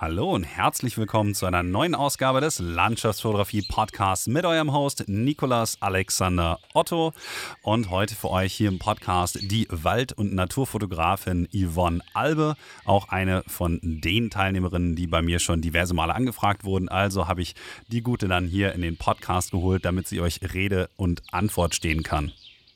Hallo und herzlich willkommen zu einer neuen Ausgabe des Landschaftsfotografie Podcasts mit eurem Host Nikolas Alexander Otto und heute für euch hier im Podcast die Wald- und Naturfotografin Yvonne Albe, auch eine von den Teilnehmerinnen, die bei mir schon diverse Male angefragt wurden. Also habe ich die gute dann hier in den Podcast geholt, damit sie euch Rede und Antwort stehen kann.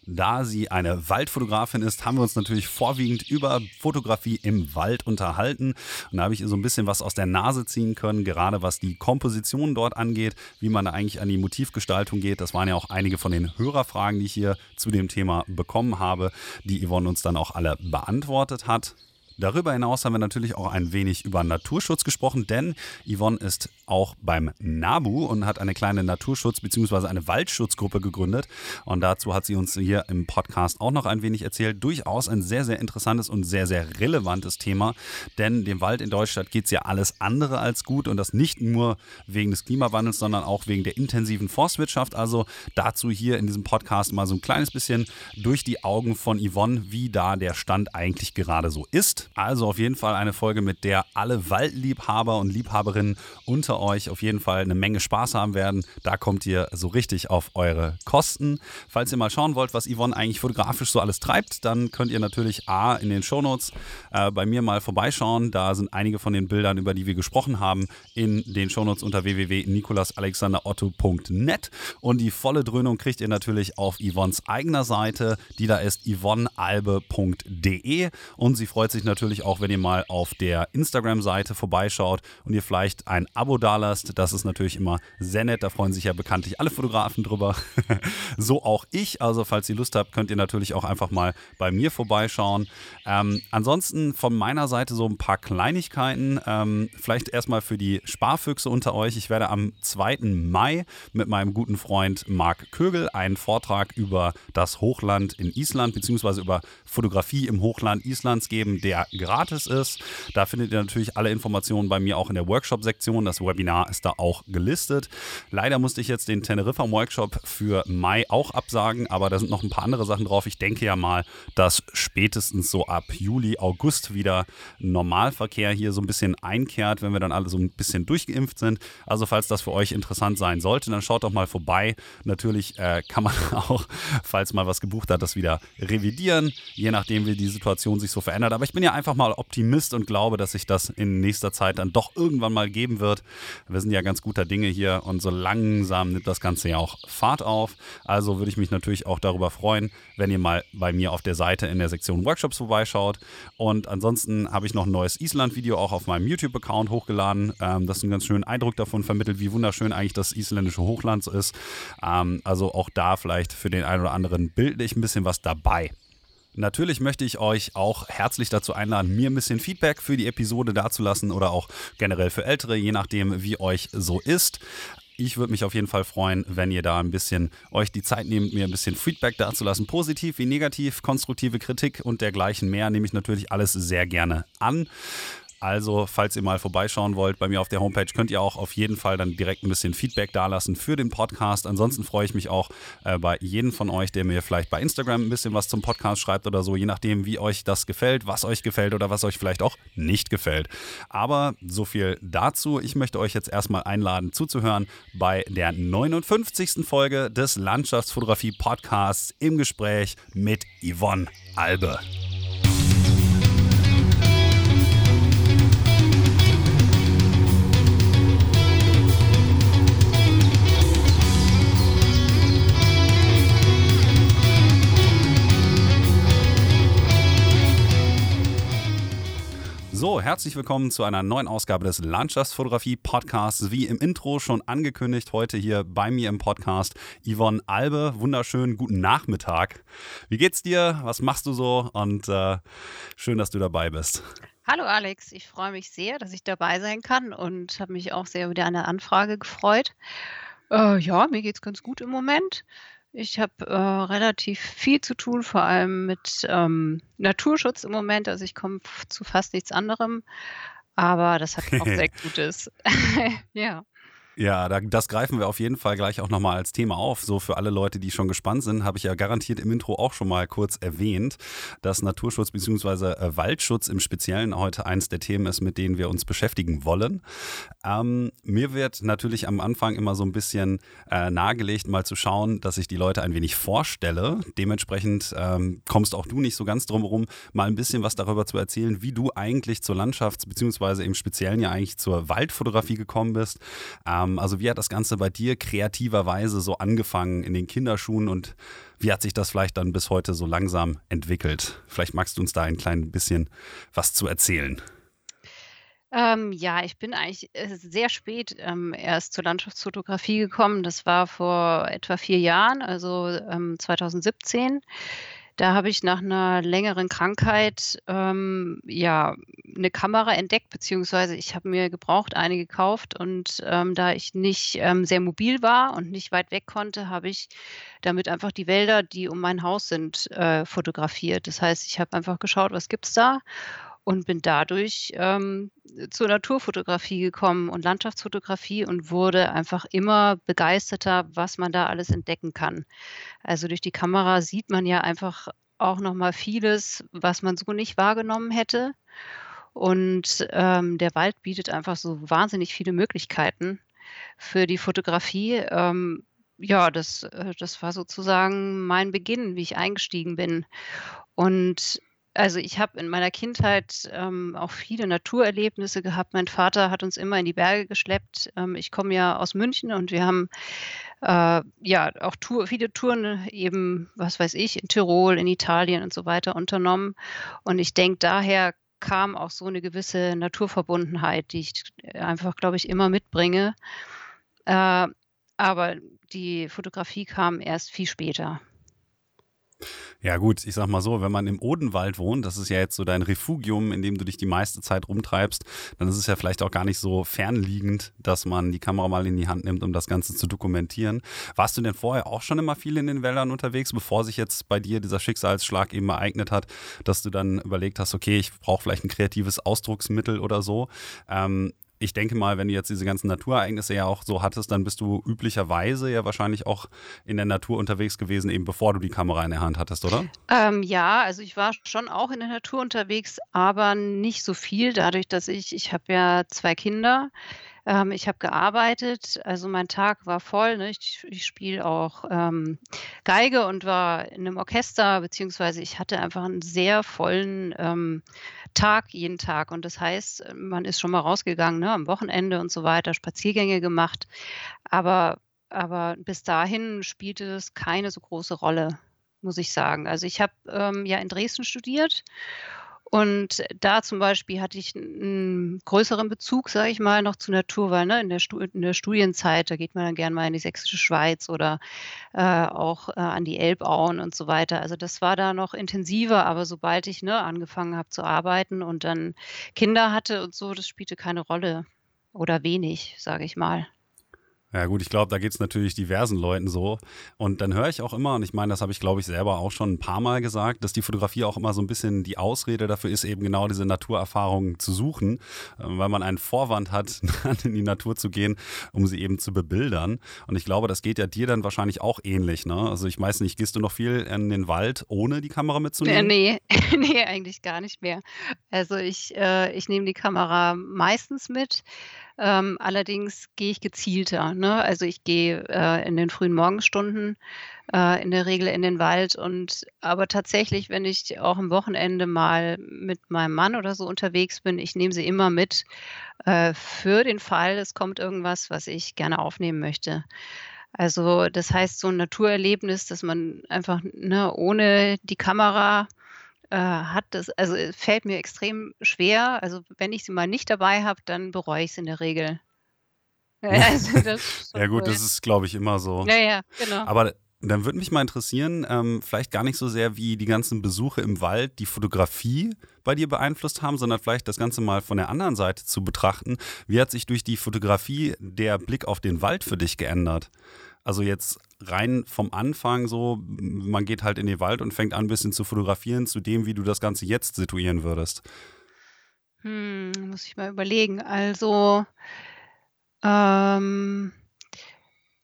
Da sie eine Waldfotografin ist, haben wir uns natürlich vorwiegend über Fotografie im Wald unterhalten. Und da habe ich ihr so ein bisschen was aus der Nase ziehen können, gerade was die Komposition dort angeht, wie man da eigentlich an die Motivgestaltung geht. Das waren ja auch einige von den Hörerfragen, die ich hier zu dem Thema bekommen habe, die Yvonne uns dann auch alle beantwortet hat. Darüber hinaus haben wir natürlich auch ein wenig über Naturschutz gesprochen, denn Yvonne ist auch beim NABU und hat eine kleine Naturschutz- bzw. eine Waldschutzgruppe gegründet. Und dazu hat sie uns hier im Podcast auch noch ein wenig erzählt. Durchaus ein sehr, sehr interessantes und sehr, sehr relevantes Thema, denn dem Wald in Deutschland geht es ja alles andere als gut und das nicht nur wegen des Klimawandels, sondern auch wegen der intensiven Forstwirtschaft. Also dazu hier in diesem Podcast mal so ein kleines bisschen durch die Augen von Yvonne, wie da der Stand eigentlich gerade so ist. Also auf jeden Fall eine Folge, mit der alle Waldliebhaber und Liebhaberinnen unter euch auf jeden Fall eine Menge Spaß haben werden. Da kommt ihr so richtig auf eure Kosten. Falls ihr mal schauen wollt, was Yvonne eigentlich fotografisch so alles treibt, dann könnt ihr natürlich A in den Shownotes äh, bei mir mal vorbeischauen. Da sind einige von den Bildern, über die wir gesprochen haben, in den Shownotes unter www.nikolasalexanderotto.net. Und die volle Dröhnung kriegt ihr natürlich auf Yvonnes eigener Seite, die da ist yvonnealbe.de. Und sie freut sich natürlich auch, wenn ihr mal auf der Instagram-Seite vorbeischaut und ihr vielleicht ein Abo dalasst. Das ist natürlich immer sehr nett. Da freuen sich ja bekanntlich alle Fotografen drüber. so auch ich. Also, falls ihr Lust habt, könnt ihr natürlich auch einfach mal bei mir vorbeischauen. Ähm, ansonsten von meiner Seite so ein paar Kleinigkeiten. Ähm, vielleicht erstmal für die Sparfüchse unter euch. Ich werde am 2. Mai mit meinem guten Freund Marc Kögel einen Vortrag über das Hochland in Island beziehungsweise über Fotografie im Hochland Islands geben, der gratis ist. Da findet ihr natürlich alle Informationen bei mir auch in der Workshop-Sektion. Das Webinar ist da auch gelistet. Leider musste ich jetzt den Teneriffa-Workshop für Mai auch absagen, aber da sind noch ein paar andere Sachen drauf. Ich denke ja mal, dass spätestens so ab Juli, August wieder Normalverkehr hier so ein bisschen einkehrt, wenn wir dann alle so ein bisschen durchgeimpft sind. Also falls das für euch interessant sein sollte, dann schaut doch mal vorbei. Natürlich äh, kann man auch, falls mal was gebucht hat, das wieder revidieren, je nachdem, wie die Situation sich so verändert. Aber ich bin ja einfach mal Optimist und glaube, dass sich das in nächster Zeit dann doch irgendwann mal geben wird. Wir sind ja ganz guter Dinge hier und so langsam nimmt das Ganze ja auch Fahrt auf. Also würde ich mich natürlich auch darüber freuen, wenn ihr mal bei mir auf der Seite in der Sektion Workshops vorbeischaut. Und ansonsten habe ich noch ein neues Island-Video auch auf meinem YouTube-Account hochgeladen, ähm, das einen ganz schönen Eindruck davon vermittelt, wie wunderschön eigentlich das isländische Hochland ist. Ähm, also auch da vielleicht für den einen oder anderen bildlich ein bisschen was dabei. Natürlich möchte ich euch auch herzlich dazu einladen, mir ein bisschen Feedback für die Episode dazulassen oder auch generell für Ältere, je nachdem, wie euch so ist. Ich würde mich auf jeden Fall freuen, wenn ihr da ein bisschen euch die Zeit nehmt, mir ein bisschen Feedback dazulassen. Positiv wie negativ, konstruktive Kritik und dergleichen mehr nehme ich natürlich alles sehr gerne an. Also, falls ihr mal vorbeischauen wollt bei mir auf der Homepage, könnt ihr auch auf jeden Fall dann direkt ein bisschen Feedback dalassen für den Podcast. Ansonsten freue ich mich auch äh, bei jedem von euch, der mir vielleicht bei Instagram ein bisschen was zum Podcast schreibt oder so, je nachdem, wie euch das gefällt, was euch gefällt oder was euch vielleicht auch nicht gefällt. Aber so viel dazu. Ich möchte euch jetzt erstmal einladen, zuzuhören bei der 59. Folge des Landschaftsfotografie Podcasts im Gespräch mit Yvonne Albe. So, herzlich willkommen zu einer neuen Ausgabe des Landschaftsfotografie Podcasts. Wie im Intro schon angekündigt, heute hier bei mir im Podcast Yvonne Albe. Wunderschönen guten Nachmittag. Wie geht's dir? Was machst du so? Und äh, schön, dass du dabei bist. Hallo Alex, ich freue mich sehr, dass ich dabei sein kann und habe mich auch sehr über deine Anfrage gefreut. Äh, ja, mir geht's ganz gut im Moment. Ich habe äh, relativ viel zu tun, vor allem mit ähm, Naturschutz im Moment. Also ich komme zu fast nichts anderem, aber das hat auch sehr Gutes. ja. Ja, das greifen wir auf jeden Fall gleich auch nochmal als Thema auf. So für alle Leute, die schon gespannt sind, habe ich ja garantiert im Intro auch schon mal kurz erwähnt, dass Naturschutz bzw. Äh, Waldschutz im Speziellen heute eins der Themen ist, mit denen wir uns beschäftigen wollen. Ähm, mir wird natürlich am Anfang immer so ein bisschen äh, nahegelegt, mal zu schauen, dass ich die Leute ein wenig vorstelle. Dementsprechend ähm, kommst auch du nicht so ganz drum herum, mal ein bisschen was darüber zu erzählen, wie du eigentlich zur Landschafts- bzw. im Speziellen ja eigentlich zur Waldfotografie gekommen bist. Ähm, ähm, also wie hat das Ganze bei dir kreativerweise so angefangen in den Kinderschuhen und wie hat sich das vielleicht dann bis heute so langsam entwickelt? Vielleicht magst du uns da ein klein bisschen was zu erzählen. Ähm, ja, ich bin eigentlich äh, sehr spät ähm, erst zur Landschaftsfotografie gekommen. Das war vor etwa vier Jahren, also ähm, 2017. Da habe ich nach einer längeren Krankheit, ähm, ja, 'ne Kamera entdeckt, beziehungsweise ich habe mir gebraucht eine gekauft und, ähm, da ich nicht, ähm, sehr mobil war und nicht weit weg konnte, habe ich damit einfach die Wälder, die um mein Haus sind, äh, fotografiert. Das heißt, ich habe einfach geschaut, was gibt's da und bin dadurch, ähm, zur Naturfotografie gekommen und Landschaftsfotografie und wurde einfach immer begeisterter, was man da alles entdecken kann. Also, durch die Kamera sieht man ja einfach auch noch mal vieles, was man so nicht wahrgenommen hätte. Und, ähm, der Wald bietet einfach so wahnsinnig viele Möglichkeiten für die Fotografie. Ähm, ja, das äh, das war sozusagen mein Beginn, wie ich eingestiegen bin. Und also, ich habe in meiner Kindheit, ähm, auch viele Naturerlebnisse gehabt. Mein Vater hat uns immer in die Berge geschleppt. Ähm, ich komme ja aus München und wir haben, äh, ja, auch Tour viele Touren eben, was weiß ich, in Tirol, in Italien und so weiter unternommen. Und ich denke, daher kam auch so eine gewisse Naturverbundenheit, die ich einfach, glaube ich, immer mitbringe. Äh, aber die Fotografie kam erst viel später. Ja gut, ich sag mal so, wenn man im Odenwald wohnt, das ist ja jetzt so dein Refugium, in dem du dich die meiste Zeit rumtreibst, dann ist es ja vielleicht auch gar nicht so fernliegend, dass man die Kamera mal in die Hand nimmt, um das Ganze zu dokumentieren. Warst du denn vorher auch schon immer viel in den Wäldern unterwegs, bevor sich jetzt bei dir dieser Schicksalsschlag eben ereignet hat, dass du dann überlegt hast, okay, ich brauche vielleicht ein kreatives Ausdrucksmittel oder so. Ähm, ich denke mal, wenn du jetzt diese ganzen Naturereignisse ja auch so hattest, dann bist du üblicherweise ja wahrscheinlich auch in der Natur unterwegs gewesen, eben bevor du die Kamera in der Hand hattest, oder? Ähm, ja, also ich war schon auch in der Natur unterwegs, aber nicht so viel, dadurch, dass ich ich habe ja zwei Kinder. Ähm, ich habe gearbeitet, also mein Tag war voll. Ne? Ich, ich spiele auch ähm, Geige und war in einem Orchester, beziehungsweise ich hatte einfach einen sehr vollen ähm, Tag jeden Tag. Und das heißt, man ist schon mal rausgegangen, ne, am Wochenende und so weiter, Spaziergänge gemacht. Aber, aber bis dahin spielte es keine so große Rolle, muss ich sagen. Also ich habe ähm, ja in Dresden studiert und da zum Beispiel hatte ich einen größeren Bezug, sage ich mal, noch zur Natur, weil, ne, in der in der Studienzeit, da geht man dann gern mal in die Sächsische Schweiz oder, äh, auch, äh, an die Elbauen und so weiter. Also, das war da noch intensiver, aber sobald ich, ne, angefangen habe zu arbeiten und dann Kinder hatte und so, das spielte keine Rolle oder wenig, sage ich mal. Ja gut, ich glaube, da geht es natürlich diversen Leuten so. Und dann höre ich auch immer, und ich meine, das habe ich, glaube ich, selber auch schon ein paar Mal gesagt, dass die Fotografie auch immer so ein bisschen die Ausrede dafür ist, eben genau diese Naturerfahrungen zu suchen, äh, weil man einen Vorwand hat, in die Natur zu gehen, um sie eben zu bebildern. Und ich glaube, das geht ja dir dann wahrscheinlich auch ähnlich. Ne? Also ich weiß nicht, gehst du noch viel in den Wald, ohne die Kamera mitzunehmen? Nee, nee, eigentlich gar nicht mehr. Also ich, äh, ich nehme die Kamera meistens mit. Ähm, allerdings gehe ich gezielter, ne? Also, ich gehe, äh, in den frühen Morgenstunden, äh, in der Regel in den Wald und aber tatsächlich, wenn ich auch am Wochenende mal mit meinem Mann oder so unterwegs bin, ich nehme sie immer mit, äh, für den Fall, es kommt irgendwas, was ich gerne aufnehmen möchte. Also, das heißt, so 'n Naturerlebnis, dass man einfach, ne, ohne die Kamera äh, hat das also, äh, fällt mir extrem schwer. Also, wenn ich sie mal nicht dabei habe, dann bereue ich es in der Regel. Also, das Ja gut, das ist, glaube ich, immer so. Ja, ja, genau. Aber dann würde mich mal interessieren, ähm, vielleicht gar nicht so sehr, wie die ganzen Besuche im Wald die Fotografie bei dir beeinflusst haben, sondern vielleicht das Ganze mal von der anderen Seite zu betrachten. Wie hat sich durch die Fotografie der Blick auf den Wald für dich geändert? Also jetzt rein vom Anfang so, man geht halt in den Wald und fängt an, ein bisschen zu fotografieren, zu dem, wie du das Ganze jetzt situieren würdest. Hm, muss ich mal überlegen. Also Ähm,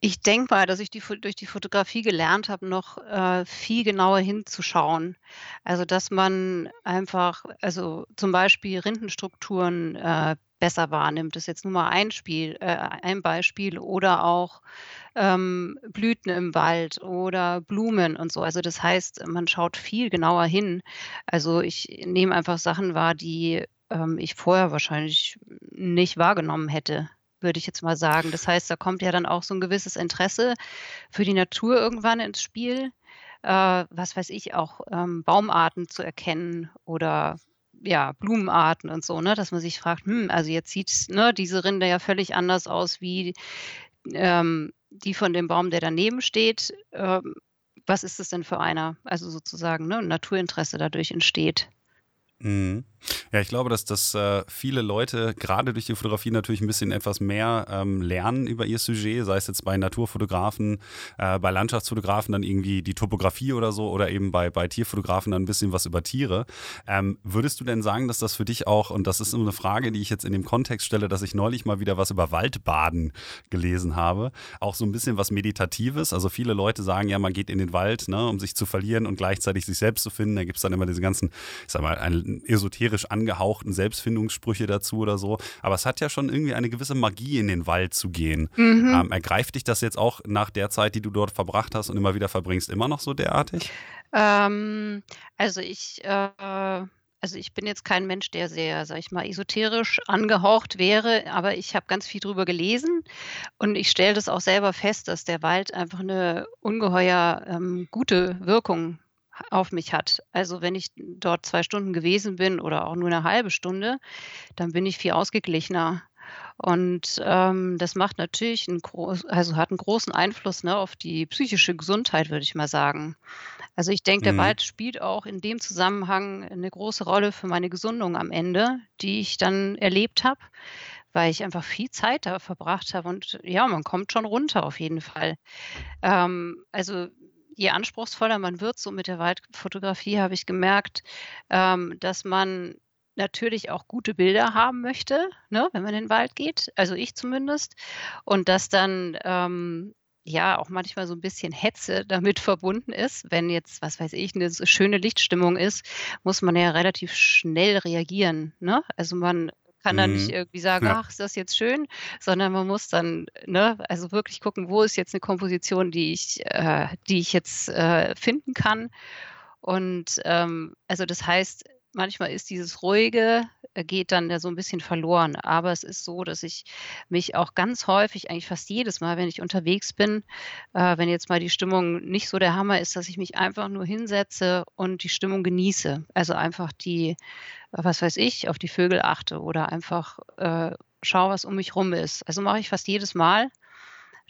ich denke mal, dass ich die durch die Fotografie gelernt habe, noch, äh, viel genauer hinzuschauen. Also, dass man einfach also, zum Beispiel Rindenstrukturen, äh, besser wahrnimmt. Das ist jetzt nur mal ein Spiel äh, ein Beispiel oder auch, ähm, Blüten im Wald oder Blumen und so. Also, das heißt, man schaut viel genauer hin. Also, ich nehme einfach Sachen wahr, die, ähm, ich vorher wahrscheinlich nicht wahrgenommen hätte würde ich jetzt mal sagen. Das heißt, da kommt ja dann auch so ein gewisses Interesse für die Natur irgendwann ins Spiel. Äh, was weiß ich, auch, ähm, Baumarten zu erkennen oder, ja, Blumenarten und so, ne? Dass man sich fragt: „Hm, also jetzt sieht, ne, diese Rinde ja völlig anders aus wie, ähm, die von dem Baum, der daneben steht.“ Ähm, was ist das denn für einer? Also sozusagen, ne, Naturinteresse dadurch entsteht. Mhm. Ja, ich glaube, dass, dass äh, viele Leute gerade durch die Fotografie natürlich ein bisschen etwas mehr ähm, lernen über ihr Sujet, sei es jetzt bei Naturfotografen, äh, bei Landschaftsfotografen dann irgendwie die Topografie oder so oder eben bei, bei Tierfotografen dann ein bisschen was über Tiere. Ähm, würdest du denn sagen, dass das für dich auch, und das ist eine Frage, die ich jetzt in dem Kontext stelle, dass ich neulich mal wieder was über Waldbaden gelesen habe, auch so ein bisschen was Meditatives? Also viele Leute sagen ja, man geht in den Wald, ne, um sich zu verlieren und gleichzeitig sich selbst zu finden. Da gibt es dann immer diese ganzen, ich sag mal, ein esoterisch angehauchten Selbstfindungssprüche dazu oder so. Aber es hat ja schon irgendwie eine gewisse Magie, in den Wald zu gehen. Mhm. Ähm, ergreift dich das jetzt auch nach der Zeit, die du dort verbracht hast und immer wieder verbringst, immer noch so derartig? Ähm, also ich, äh, also ich bin jetzt kein Mensch, der sehr, sag ich mal, esoterisch angehaucht wäre, aber ich habe ganz viel drüber gelesen und ich stelle das auch selber fest, dass der Wald einfach eine ungeheuer ähm, gute Wirkung auf mich hat. Also wenn ich dort zwei Stunden gewesen bin oder auch nur eine halbe Stunde, dann bin ich viel ausgeglichener. Und ähm, das macht natürlich einen groß, also hat einen großen Einfluss ne, auf die psychische Gesundheit, würde ich mal sagen. Also ich denke, der Mhm. Wald spielt auch in dem Zusammenhang eine große Rolle für meine Gesundung am Ende, die ich dann erlebt habe, weil ich einfach viel Zeit da verbracht habe. Und ja, man kommt schon runter auf jeden Fall. Ähm, also je anspruchsvoller man wird, so mit der Waldfotografie, habe ich gemerkt, ähm, dass man natürlich auch gute Bilder haben möchte, ne, wenn man in den Wald geht, also ich zumindest. Und dass dann, ähm, ja, auch manchmal so ein bisschen Hetze damit verbunden ist. Wenn jetzt, was weiß ich, eine schöne Lichtstimmung ist, muss man ja relativ schnell reagieren, ne? Also, man kann dann nicht Mhm. irgendwie sagen: Ja. „Ach, ist das jetzt schön?“ Sondern man muss dann, ne, also wirklich gucken, wo ist jetzt eine Komposition, die ich äh, die ich jetzt, äh, finden kann. Und, ähm, also das heißt, manchmal ist dieses Ruhige geht dann so ein bisschen verloren. Aber es ist so, dass ich mich auch ganz häufig, eigentlich fast jedes Mal, wenn ich unterwegs bin, äh, wenn jetzt mal die Stimmung nicht so der Hammer ist, dass ich mich einfach nur hinsetze und die Stimmung genieße. Also einfach die, äh, was weiß ich, auf die Vögel achte oder einfach, äh, schaue, was um mich rum ist. Also mache ich fast jedes Mal.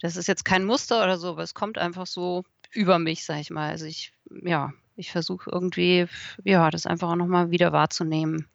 Das ist jetzt kein Muster oder so, aber es kommt einfach so über mich, sage ich mal. Also ich ja, ich versuche irgendwie, ja, das einfach auch noch mal wieder wahrzunehmen.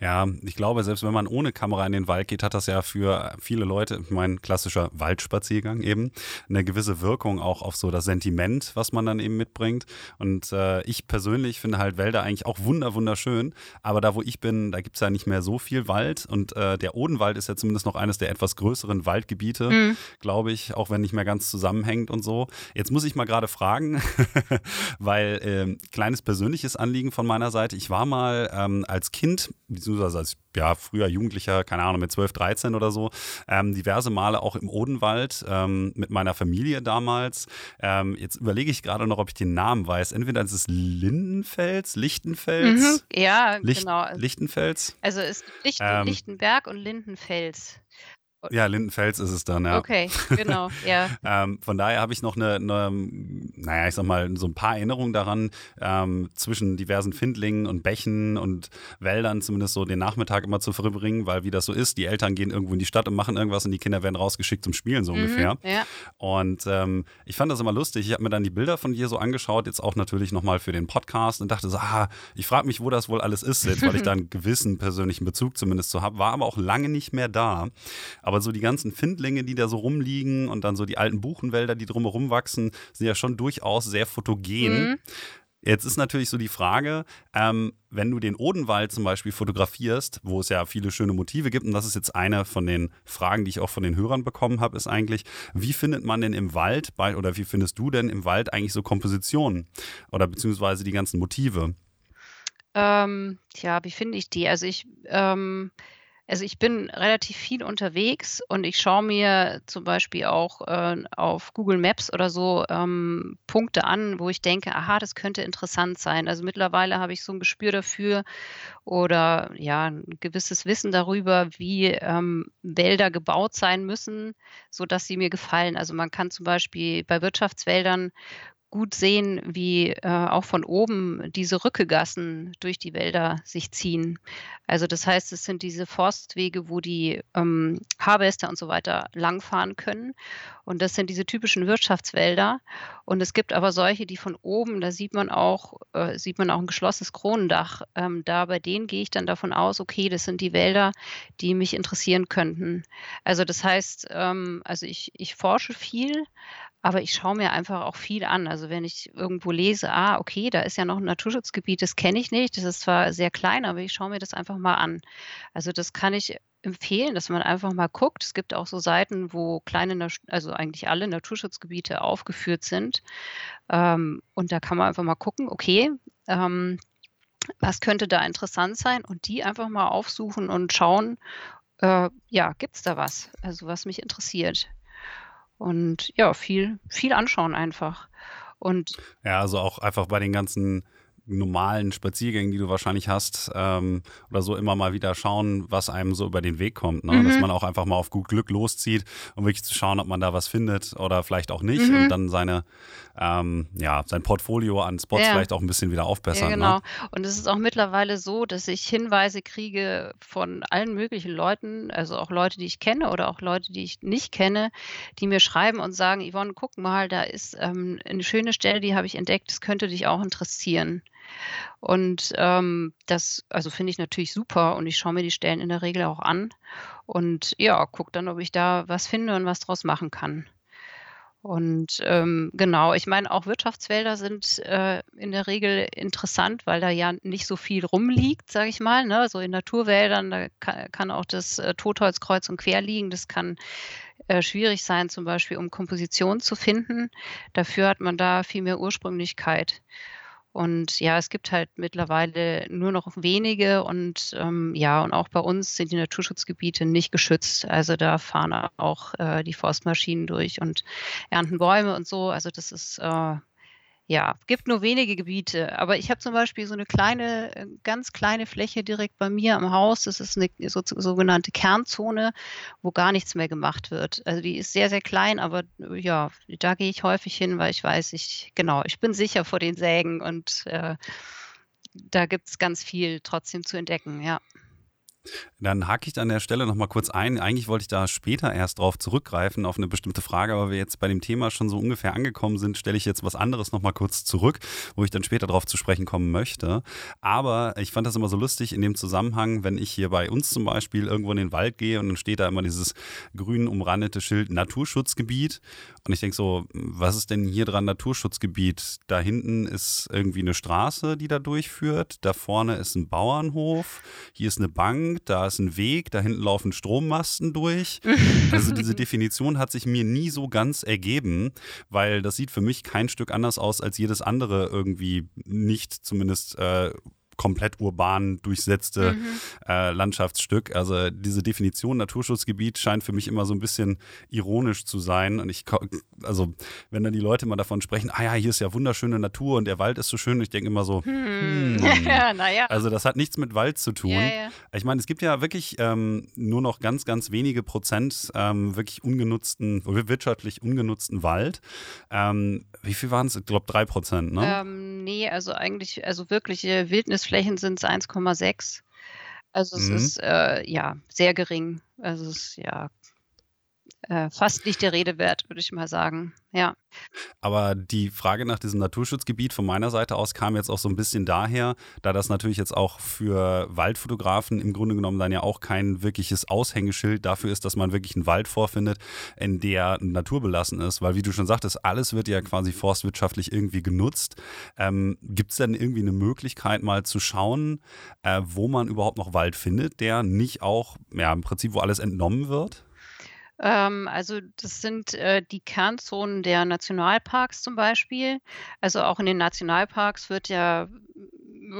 Ja, ich glaube, selbst wenn man ohne Kamera in den Wald geht, hat das ja für viele Leute, ich meine, klassischer Waldspaziergang eben, eine gewisse Wirkung auch auf so das Sentiment, was man dann eben mitbringt. Und äh, ich persönlich finde halt Wälder eigentlich auch wunder, wunderschön. Aber da, wo ich bin, da gibt es ja nicht mehr so viel Wald. Und äh, der Odenwald ist ja zumindest noch eines der etwas größeren Waldgebiete, Mhm. glaube ich, auch wenn nicht mehr ganz zusammenhängt und so. Jetzt muss ich mal gerade fragen, weil ähm, kleines persönliches Anliegen von meiner Seite. Ich war mal ähm, als Kind, beziehungsweise als ja, früher Jugendlicher, keine Ahnung, mit 12, 13 oder so, ähm, diverse Male auch im Odenwald ähm, mit meiner Familie damals. Ähm, jetzt überlege ich gerade noch, ob ich den Namen weiß. Entweder ist es Lindenfels, Mhm. Lichtenfels, Ja, Licht, genau. Lichtenfels. Also, es gibt Lichten Ähm, Lichtenberg und Lindenfels. Ja, Lindenfels ist es dann, ja. okay, genau, ja. Ähm, von daher habe ich noch eine, eine, naja, ich sag mal, so ein paar Erinnerungen daran, ähm, zwischen diversen Findlingen und Bächen und Wäldern zumindest so den Nachmittag immer zu verbringen, weil wie das so ist, die Eltern gehen irgendwo in die Stadt und machen irgendwas und die Kinder werden rausgeschickt zum Spielen, so Mhm, ungefähr. ja. Und ähm, ich fand das immer lustig. Ich habe mir dann die Bilder von dir so angeschaut, jetzt auch natürlich nochmal für den Podcast und dachte so, ah, ich frage mich, wo das wohl alles ist jetzt, weil ich da einen gewissen persönlichen Bezug zumindest zu habe, war aber auch lange nicht mehr da. Aber so die ganzen Findlinge, die da so rumliegen und dann so die alten Buchenwälder, die drumherum wachsen, sind ja schon durchaus sehr fotogen. Mhm. Jetzt ist natürlich so die Frage, ähm, wenn du den Odenwald zum Beispiel fotografierst, wo es ja viele schöne Motive gibt, und das ist jetzt eine von den Fragen, die ich auch von den Hörern bekommen habe, ist eigentlich, wie findet man denn im Wald bei, oder wie findest du denn im Wald eigentlich so Kompositionen oder beziehungsweise die ganzen Motive? Ähm, tja, wie finde ich die? Also ich, ähm, also ich bin relativ viel unterwegs und ich schaue mir zum Beispiel auch äh, auf Google Maps oder so ähm, Punkte an, wo ich denke, aha, das könnte interessant sein. Also mittlerweile habe ich so ein Gespür dafür oder ja, ein gewisses Wissen darüber, wie ähm, Wälder gebaut sein müssen, sodass sie mir gefallen. Also man kann zum Beispiel bei Wirtschaftswäldern gut sehen, wie äh, auch von oben diese Rückegassen durch die Wälder sich ziehen. Also das heißt, es sind diese Forstwege, wo die ähm, Harvester und so weiter langfahren können. Und das sind diese typischen Wirtschaftswälder. Und es gibt aber solche, die von oben, da sieht man auch, äh, sieht man auch ein geschlossenes Kronendach. Ähm, da bei denen gehe ich dann davon aus, okay, das sind die Wälder, die mich interessieren könnten. Also das heißt, ähm, also ich, ich forsche viel, aber ich schaue mir einfach auch viel an. Also wenn ich irgendwo lese, ah, okay, da ist ja noch ein Naturschutzgebiet, das kenne ich nicht. Das ist zwar sehr klein, aber ich schaue mir das einfach mal an. Also das kann ich empfehlen, dass man einfach mal guckt. Es gibt auch so Seiten, wo kleine, also eigentlich alle Naturschutzgebiete aufgeführt sind. Ähm, und da kann man einfach mal gucken, okay, ähm, was könnte da interessant sein und die einfach mal aufsuchen und schauen, äh, ja, gibt es da was, also was mich interessiert. Und ja, viel, viel anschauen einfach. Und ja, also auch einfach bei den ganzen normalen Spaziergängen, die du wahrscheinlich hast, ähm, oder so immer mal wieder schauen, was einem so über den Weg kommt. Ne? Mhm. Dass man auch einfach mal auf gut Glück loszieht, um wirklich zu schauen, ob man da was findet oder vielleicht auch nicht mhm. und dann seine, ähm, ja, sein Portfolio an Spots ja. vielleicht auch ein bisschen wieder aufbessern. Ja, genau. Ne? Und es ist auch mittlerweile so, dass ich Hinweise kriege von allen möglichen Leuten, also auch Leute, die ich kenne oder auch Leute, die ich nicht kenne, die mir schreiben und sagen, Yvonne, guck mal, da ist ähm, eine schöne Stelle, die habe ich entdeckt, das könnte dich auch interessieren. Und ähm, das, also finde ich natürlich super und ich schaue mir die Stellen in der Regel auch an und ja, gucke dann, ob ich da was finde und was draus machen kann. Und ähm, genau, ich meine, auch Wirtschaftswälder sind äh, in der Regel interessant, weil da ja nicht so viel rumliegt, sage ich mal. Ne? So in Naturwäldern, da kann, kann auch das äh, Totholz kreuz und quer liegen. Das kann äh, schwierig sein, zum Beispiel, um Komposition zu finden. Dafür hat man da viel mehr Ursprünglichkeit. Und ja, es gibt halt mittlerweile nur noch wenige und ähm, ja, und auch bei uns sind die Naturschutzgebiete nicht geschützt. Also da fahren auch äh, die Forstmaschinen durch und ernten Bäume und so. Also das ist äh, ja, gibt nur wenige Gebiete. Aber ich habe zum Beispiel so eine kleine, äh, ganz kleine Fläche direkt bei mir am Haus. Das ist eine so, sogenannte Kernzone, wo gar nichts mehr gemacht wird. Also die ist sehr, sehr klein, aber äh, ja, da gehe ich häufig hin, weil ich weiß, ich, genau, ich bin sicher vor den Sägen und äh, da gibt es ganz viel trotzdem zu entdecken, ja. Dann hake ich an der Stelle nochmal kurz ein. Eigentlich wollte ich da später erst drauf zurückgreifen, auf eine bestimmte Frage, aber wir jetzt bei dem Thema schon so ungefähr angekommen sind, stelle ich jetzt was anderes nochmal kurz zurück, wo ich dann später drauf zu sprechen kommen möchte. Aber ich fand das immer so lustig in dem Zusammenhang, wenn ich hier bei uns zum Beispiel irgendwo in den Wald gehe und dann steht da immer dieses grün umrandete Schild Naturschutzgebiet. Und ich denke so, was ist denn hier dran Naturschutzgebiet? Da hinten ist irgendwie eine Straße, die da durchführt. Da vorne ist ein Bauernhof. Hier ist eine Bank da ist ein Weg, da hinten laufen Strommasten durch. Also diese Definition hat sich mir nie so ganz ergeben, weil das sieht für mich kein Stück anders aus als jedes andere irgendwie nicht zumindest äh, komplett urban durchsetzte mhm. äh, Landschaftsstück. Also diese Definition Naturschutzgebiet scheint für mich immer so ein bisschen ironisch zu sein. Und ich, also wenn dann die Leute mal davon sprechen, ah ja, hier ist ja wunderschöne Natur und der Wald ist so schön, ich denke immer so, hm. hm. ja, naja. Also das hat nichts mit Wald zu tun. Ja. Ich meine, es gibt ja wirklich ähm, nur noch ganz, ganz wenige Prozent ähm, wirklich ungenutzten, wirtschaftlich ungenutzten Wald. Ähm, wie viel waren es? Ich glaube drei Prozent, ne? Ähm, nee, also eigentlich, also wirkliche Wildnisflächen sind es 1,6. Also es mhm. ist äh, ja sehr gering. Also es ist ja äh, fast nicht der Rede wert, würde ich mal sagen. Ja. Aber die Frage nach diesem Naturschutzgebiet von meiner Seite aus kam jetzt auch so ein bisschen daher, da das natürlich jetzt auch für Waldfotografen im Grunde genommen dann ja auch kein wirkliches Aushängeschild dafür ist, dass man wirklich einen Wald vorfindet, in der naturbelassen ist. Weil wie du schon sagtest, alles wird ja quasi forstwirtschaftlich irgendwie genutzt. Ähm, Gibt es denn irgendwie eine Möglichkeit mal zu schauen, äh, wo man überhaupt noch Wald findet, der nicht auch, ja im Prinzip, wo alles entnommen wird? Ähm, also das sind äh, die Kernzonen der Nationalparks zum Beispiel. Also auch in den Nationalparks wird ja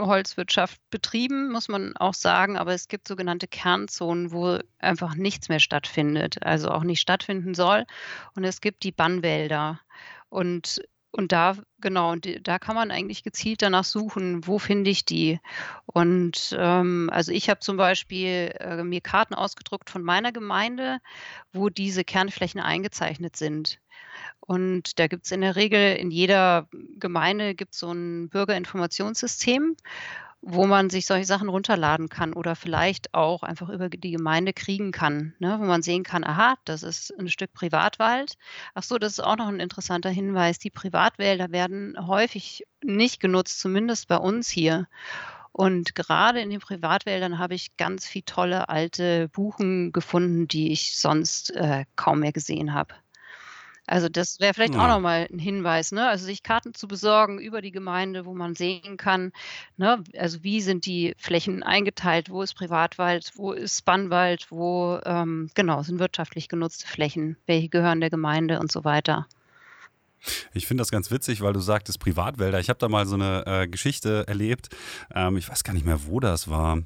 Holzwirtschaft betrieben, muss man auch sagen, aber es gibt sogenannte Kernzonen, wo einfach nichts mehr stattfindet, also auch nicht stattfinden soll. Und es gibt die Bannwälder. Und und da genau, und da kann man eigentlich gezielt danach suchen, wo finde ich die? Und ähm, also ich habe zum Beispiel äh, mir Karten ausgedruckt von meiner Gemeinde, wo diese Kernflächen eingezeichnet sind. Und da gibt es in der Regel in jeder Gemeinde gibt so ein Bürgerinformationssystem wo man sich solche Sachen runterladen kann oder vielleicht auch einfach über die Gemeinde kriegen kann, ne? wo man sehen kann, aha, das ist ein Stück Privatwald. Ach so, das ist auch noch ein interessanter Hinweis. Die Privatwälder werden häufig nicht genutzt, zumindest bei uns hier. Und gerade in den Privatwäldern habe ich ganz viele tolle alte Buchen gefunden, die ich sonst äh, kaum mehr gesehen habe. Also das wäre vielleicht auch nochmal ein Hinweis, ne? Also sich Karten zu besorgen über die Gemeinde, wo man sehen kann, ne, also wie sind die Flächen eingeteilt, wo ist Privatwald, wo ist Bannwald, wo ähm, genau sind wirtschaftlich genutzte Flächen, welche gehören der Gemeinde und so weiter. Ich finde das ganz witzig, weil du sagtest Privatwälder. Ich habe da mal so eine äh, Geschichte erlebt. Ähm, ich weiß gar nicht mehr, wo das war.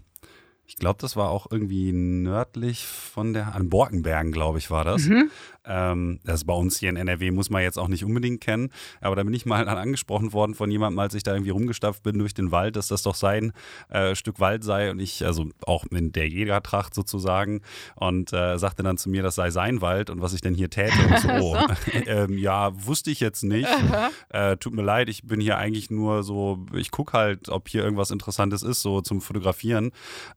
Ich glaube, das war auch irgendwie nördlich von der, an Borkenbergen, glaube ich, war das. Mhm. Ähm, das ist bei uns hier in NRW, muss man jetzt auch nicht unbedingt kennen. Aber da bin ich mal angesprochen worden von jemandem, als ich da irgendwie rumgestapft bin durch den Wald, dass das doch sein äh, Stück Wald sei und ich, also auch in der Jägertracht sozusagen, und äh, sagte dann zu mir, das sei sein Wald und was ich denn hier täte. Und so, oh, ähm, ja, wusste ich jetzt nicht. Äh, tut mir leid, ich bin hier eigentlich nur so, ich gucke halt, ob hier irgendwas Interessantes ist, so zum Fotografieren.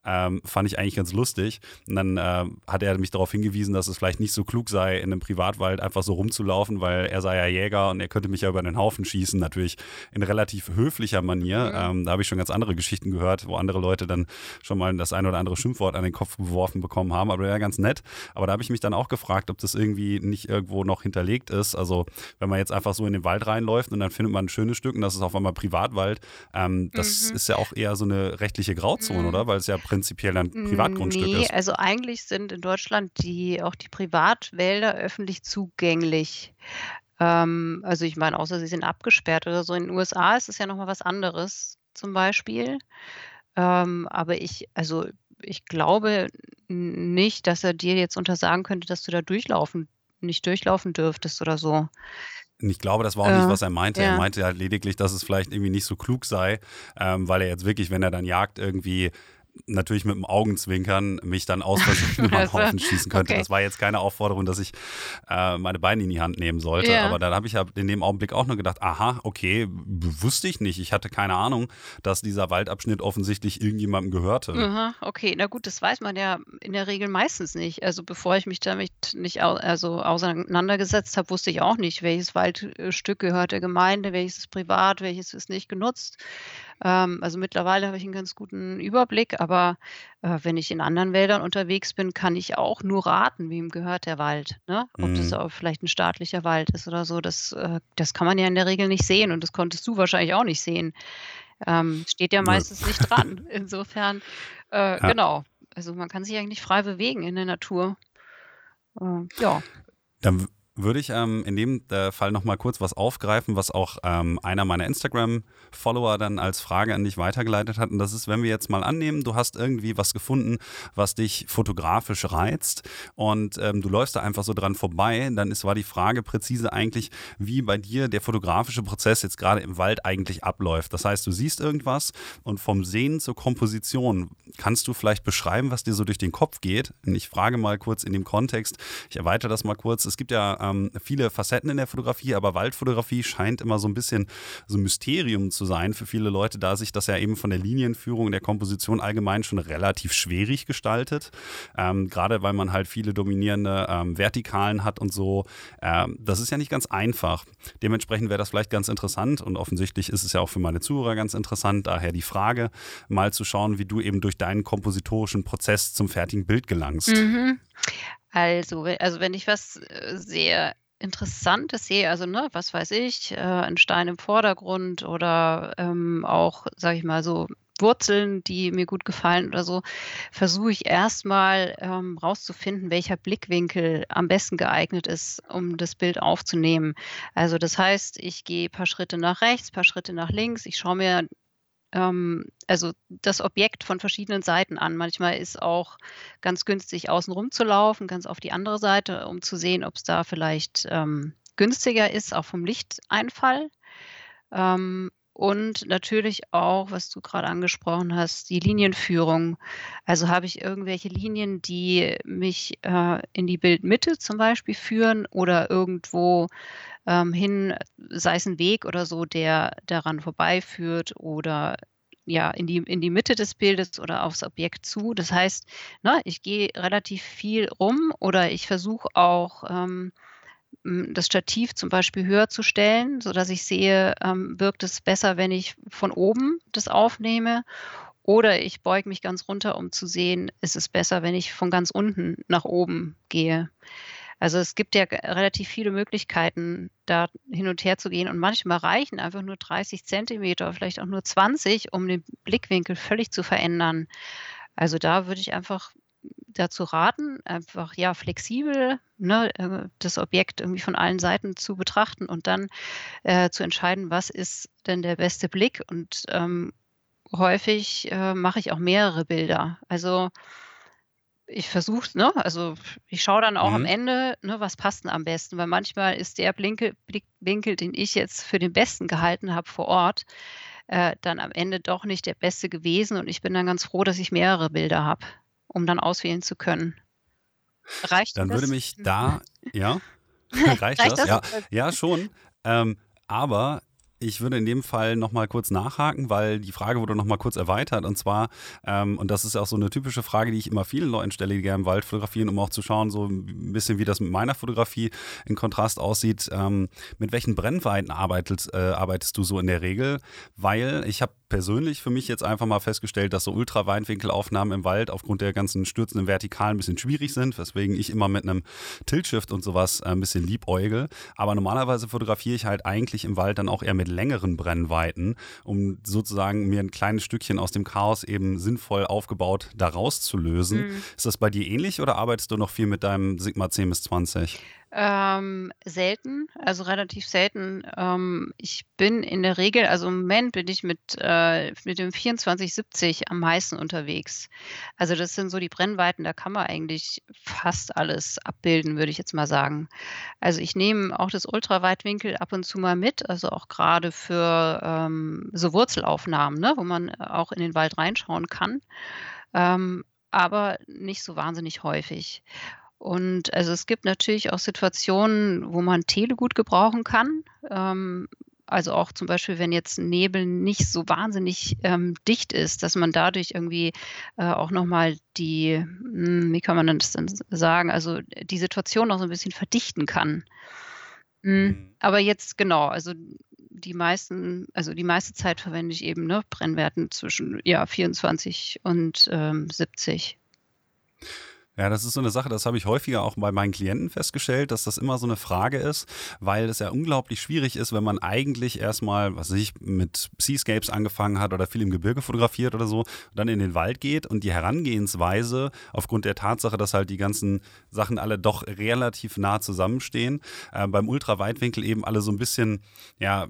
Ähm, fand ich eigentlich ganz lustig. Und dann äh, hat er mich darauf hingewiesen, dass es vielleicht nicht so klug sei, in einem Privatwald einfach so rumzulaufen, weil er sei ja Jäger und er könnte mich ja über den Haufen schießen, natürlich in relativ höflicher Manier. Mhm. Ähm, da habe ich schon ganz andere Geschichten gehört, wo andere Leute dann schon mal das ein oder andere Schimpfwort an den Kopf geworfen bekommen haben, aber ja ganz nett. Aber da habe ich mich dann auch gefragt, ob das irgendwie nicht irgendwo noch hinterlegt ist. Also wenn man jetzt einfach so in den Wald reinläuft und dann findet man ein schönes Stück und das ist auf einmal Privatwald, ähm, das mhm. ist ja auch eher so eine rechtliche Grauzone, mhm. oder? Weil es ja prinzipiell ein Privatgrundstück nee, ist. Also eigentlich sind in Deutschland die auch die Privatwälder öffentlich zugänglich. Ähm, also ich meine, außer sie sind abgesperrt oder so. In den USA ist es ja nochmal was anderes zum Beispiel. Ähm, aber ich, also ich glaube nicht, dass er dir jetzt untersagen könnte, dass du da durchlaufen, nicht durchlaufen dürftest oder so. Ich glaube, das war auch äh, nicht, was er meinte. Ja. Er meinte halt lediglich, dass es vielleicht irgendwie nicht so klug sei, ähm, weil er jetzt wirklich, wenn er dann jagt, irgendwie natürlich mit dem Augenzwinkern mich dann aus Versehen über den Haufen schießen könnte. Okay. Das war jetzt keine Aufforderung, dass ich äh, meine Beine in die Hand nehmen sollte. Ja. Aber dann habe ich ja in dem Augenblick auch nur gedacht, aha, okay, wusste ich nicht. Ich hatte keine Ahnung, dass dieser Waldabschnitt offensichtlich irgendjemandem gehörte. Aha, okay, na gut, das weiß man ja in der Regel meistens nicht. Also bevor ich mich damit nicht au also auseinandergesetzt habe, wusste ich auch nicht, welches Waldstück gehört der Gemeinde, welches ist privat, welches ist nicht genutzt. Ähm, also mittlerweile habe ich einen ganz guten Überblick, aber äh, wenn ich in anderen Wäldern unterwegs bin, kann ich auch nur raten, wem gehört der Wald. Ne? Ob das Mhm. auch vielleicht ein staatlicher Wald ist oder so. Das, äh, das kann man ja in der Regel nicht sehen und das konntest du wahrscheinlich auch nicht sehen. Ähm, steht ja meistens nicht dran. Insofern, äh, Ja. genau. Also man kann sich eigentlich frei bewegen in der Natur. Äh, ja. Dann würde ich ähm, in dem äh, Fall nochmal kurz was aufgreifen, was auch ähm, einer meiner Instagram-Follower dann als Frage an dich weitergeleitet hat. Und das ist, wenn wir jetzt mal annehmen, du hast irgendwie was gefunden, was dich fotografisch reizt und ähm, du läufst da einfach so dran vorbei, dann ist, war die Frage präzise eigentlich, wie bei dir der fotografische Prozess jetzt gerade im Wald eigentlich abläuft. Das heißt, du siehst irgendwas und vom Sehen zur Komposition kannst du vielleicht beschreiben, was dir so durch den Kopf geht. Und ich frage mal kurz in dem Kontext, ich erweitere das mal kurz. Es gibt ja ähm, viele Facetten in der Fotografie, aber Waldfotografie scheint immer so ein bisschen so ein Mysterium zu sein für viele Leute, da sich das ja eben von der Linienführung, der Komposition allgemein schon relativ schwierig gestaltet. Ähm, Gerade weil man halt viele dominierende ähm, Vertikalen hat und so. Ähm, das ist ja nicht ganz einfach. Dementsprechend wäre das vielleicht ganz interessant und offensichtlich ist es ja auch für meine Zuhörer ganz interessant. Daher die Frage, mal zu schauen, wie du eben durch deinen kompositorischen Prozess zum fertigen Bild gelangst. Mhm. Also, also wenn ich was äh, sehr Interessantes sehe, also ne, was weiß ich, äh, ein Stein im Vordergrund oder ähm, auch, sage ich mal, so Wurzeln, die mir gut gefallen oder so, versuche ich erstmal ähm, rauszufinden, welcher Blickwinkel am besten geeignet ist, um das Bild aufzunehmen. Also das heißt, ich gehe ein paar Schritte nach rechts, ein paar Schritte nach links, ich schaue mir also das Objekt von verschiedenen Seiten an. Manchmal ist auch ganz günstig, außen rum zu laufen, ganz auf die andere Seite, um zu sehen, ob es da vielleicht ähm, günstiger ist, auch vom Lichteinfall. Ähm, und natürlich auch, was du gerade angesprochen hast, die Linienführung. Also habe ich irgendwelche Linien, die mich äh, in die Bildmitte zum Beispiel führen oder irgendwo ähm, hin, sei es ein Weg oder so, der daran vorbeiführt oder ja, in die, in die Mitte des Bildes oder aufs Objekt zu. Das heißt, ne, ich gehe relativ viel rum oder ich versuche auch ähm, das Stativ zum Beispiel höher zu stellen, sodass ich sehe, ähm, wirkt es besser, wenn ich von oben das aufnehme. Oder ich beuge mich ganz runter, um zu sehen, ist es besser, wenn ich von ganz unten nach oben gehe. Also es gibt ja relativ viele Möglichkeiten, da hin und her zu gehen. Und manchmal reichen einfach nur 30 Zentimeter, vielleicht auch nur 20, um den Blickwinkel völlig zu verändern. Also da würde ich einfach dazu raten, einfach ja flexibel ne, äh, das Objekt irgendwie von allen Seiten zu betrachten und dann äh, zu entscheiden, was ist denn der beste Blick. Und ähm, häufig äh, mache ich auch mehrere Bilder. Also ich versuche, ne, also ich schaue dann auch am Mhm. Ende, ne, was passt denn am besten, weil manchmal ist der Blinkel Blickwinkel, den ich jetzt für den besten gehalten habe vor Ort, äh, dann am Ende doch nicht der beste gewesen und ich bin dann ganz froh, dass ich mehrere Bilder habe, um dann auswählen zu können. Reicht dir Dann würde das? mich da, ja, reicht Reicht das? das? Ja, ja, schon. Ähm, aber ich würde in dem Fall nochmal kurz nachhaken, weil die Frage wurde nochmal kurz erweitert. Und zwar, ähm, und das ist auch so eine typische Frage, die ich immer vielen Leuten stelle, die gerne im Wald fotografieren, um auch zu schauen, so ein bisschen, wie das mit meiner Fotografie in Kontrast aussieht. Ähm, mit welchen Brennweiten arbeitest, äh, arbeitest du so in der Regel? Weil ich habe persönlich für mich jetzt einfach mal festgestellt, dass so Ultraweitwinkelaufnahmen im Wald aufgrund der ganzen stürzenden Vertikalen ein bisschen schwierig sind, weswegen ich immer mit einem Tiltshift und sowas äh, ein bisschen liebäugel. Aber normalerweise fotografiere ich halt eigentlich im Wald dann auch eher mit längeren Brennweiten, um sozusagen mir ein kleines Stückchen aus dem Chaos eben sinnvoll aufgebaut da rauszulösen. Mhm. Ist das bei dir ähnlich oder arbeitest du noch viel mit deinem Sigma 10 bis 20? Ähm, selten, also relativ selten. Ähm, ich bin in der Regel, also im Moment bin ich mit, äh, mit dem 2470 am meisten unterwegs. Also das sind so die Brennweiten, da kann man eigentlich fast alles abbilden, würde ich jetzt mal sagen. Also ich nehme auch das Ultraweitwinkel ab und zu mal mit, also auch gerade für ähm, so Wurzelaufnahmen, ne, wo man auch in den Wald reinschauen kann. Ähm, aber nicht so wahnsinnig häufig. Und also es gibt natürlich auch Situationen, wo man Tele gut gebrauchen kann. Ähm, also auch zum Beispiel, wenn jetzt Nebel nicht so wahnsinnig ähm, dicht ist, dass man dadurch irgendwie äh, auch nochmal die, hm, wie kann man das denn sagen, also die Situation noch so ein bisschen verdichten kann. Hm, Mhm. aber jetzt genau, also die meisten, also die meiste Zeit verwende ich eben ne, Brennwerten zwischen ja, 24 und ähm, 70. Ja, das ist so eine Sache, das habe ich häufiger auch bei meinen Klienten festgestellt, dass das immer so eine Frage ist, weil es ja unglaublich schwierig ist, wenn man eigentlich erstmal, was ich, mit Seascapes angefangen hat oder viel im Gebirge fotografiert oder so, dann in den Wald geht und die Herangehensweise aufgrund der Tatsache, dass halt die ganzen Sachen alle doch relativ nah zusammenstehen, äh, beim Ultraweitwinkel eben alle so ein bisschen, ja,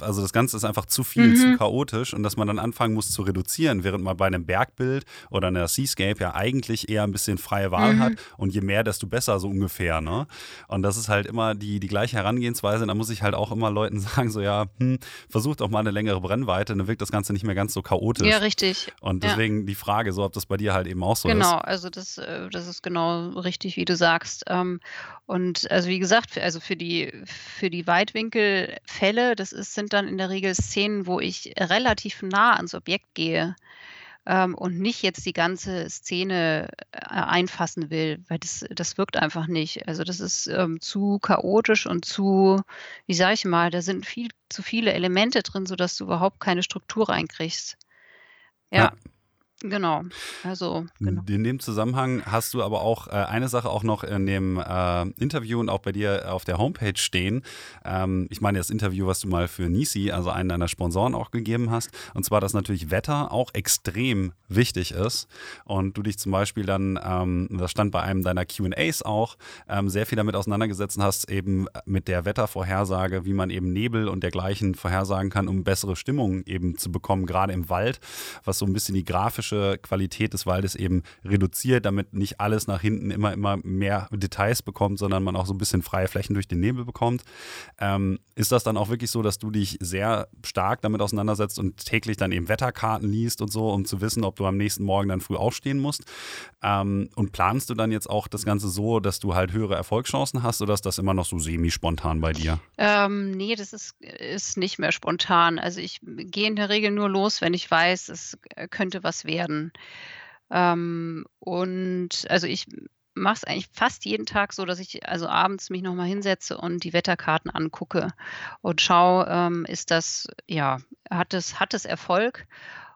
also das Ganze ist einfach zu viel, Mhm. zu chaotisch und dass man dann anfangen muss zu reduzieren, während man bei einem Bergbild oder einer Seascape ja eigentlich eher ein bisschen bisschen freie Wahl mhm. hat und je mehr, desto besser, so ungefähr. Ne? Und das ist halt immer die, die gleiche Herangehensweise. Da muss ich halt auch immer Leuten sagen, so ja, hm, versucht auch mal eine längere Brennweite, dann wirkt das Ganze nicht mehr ganz so chaotisch. Ja, richtig. Und deswegen ja. die Frage, so ob das bei dir halt eben auch so genau, ist. Genau, also das, äh, das ist genau richtig, wie du sagst. Ähm, und also wie gesagt, für, also für die, für die Weitwinkelfälle, das ist, sind dann in der Regel Szenen, wo ich relativ nah ans Objekt gehe ähm, und nicht jetzt die ganze Szene äh, einfassen will, weil das, das wirkt einfach nicht. Also das ist ähm, zu chaotisch und zu, wie sage ich mal, da sind viel zu viele Elemente drin, sodass du überhaupt keine Struktur reinkriegst. Ja. ja. Genau, also genau. In dem Zusammenhang hast du aber auch äh, eine Sache auch noch in dem äh, Interview und auch bei dir auf der Homepage stehen. Ähm, ich meine das Interview, was du mal für Nisi, also einen deiner Sponsoren, auch gegeben hast. Und zwar, dass natürlich Wetter auch extrem wichtig ist. Und du dich zum Beispiel dann, ähm, das stand bei einem deiner QAs auch, ähm, sehr viel damit auseinandergesetzt hast, eben mit der Wettervorhersage, wie man eben Nebel und dergleichen vorhersagen kann, um bessere Stimmung eben zu bekommen, gerade im Wald, was so ein bisschen die grafische ökologische Qualität des Waldes eben reduziert, damit nicht alles nach hinten immer, immer mehr Details bekommt, sondern man auch so ein bisschen freie Flächen durch den Nebel bekommt. Ähm, ist das dann auch wirklich so, dass du dich sehr stark damit auseinandersetzt und täglich dann eben Wetterkarten liest und so, um zu wissen, ob du am nächsten Morgen dann früh aufstehen musst? Ähm, und planst du dann jetzt auch das Ganze so, dass du halt höhere Erfolgschancen hast oder ist das immer noch so semi-spontan bei dir? Ähm, nee, das ist, ist nicht mehr spontan. Also ich gehe in der Regel nur los, wenn ich weiß, es könnte was werden werden. Ähm, und also ich mache es eigentlich fast jeden Tag so, dass ich also abends mich nochmal hinsetze und die Wetterkarten angucke und schaue, ähm, ist das, ja, hat es, hat es Erfolg?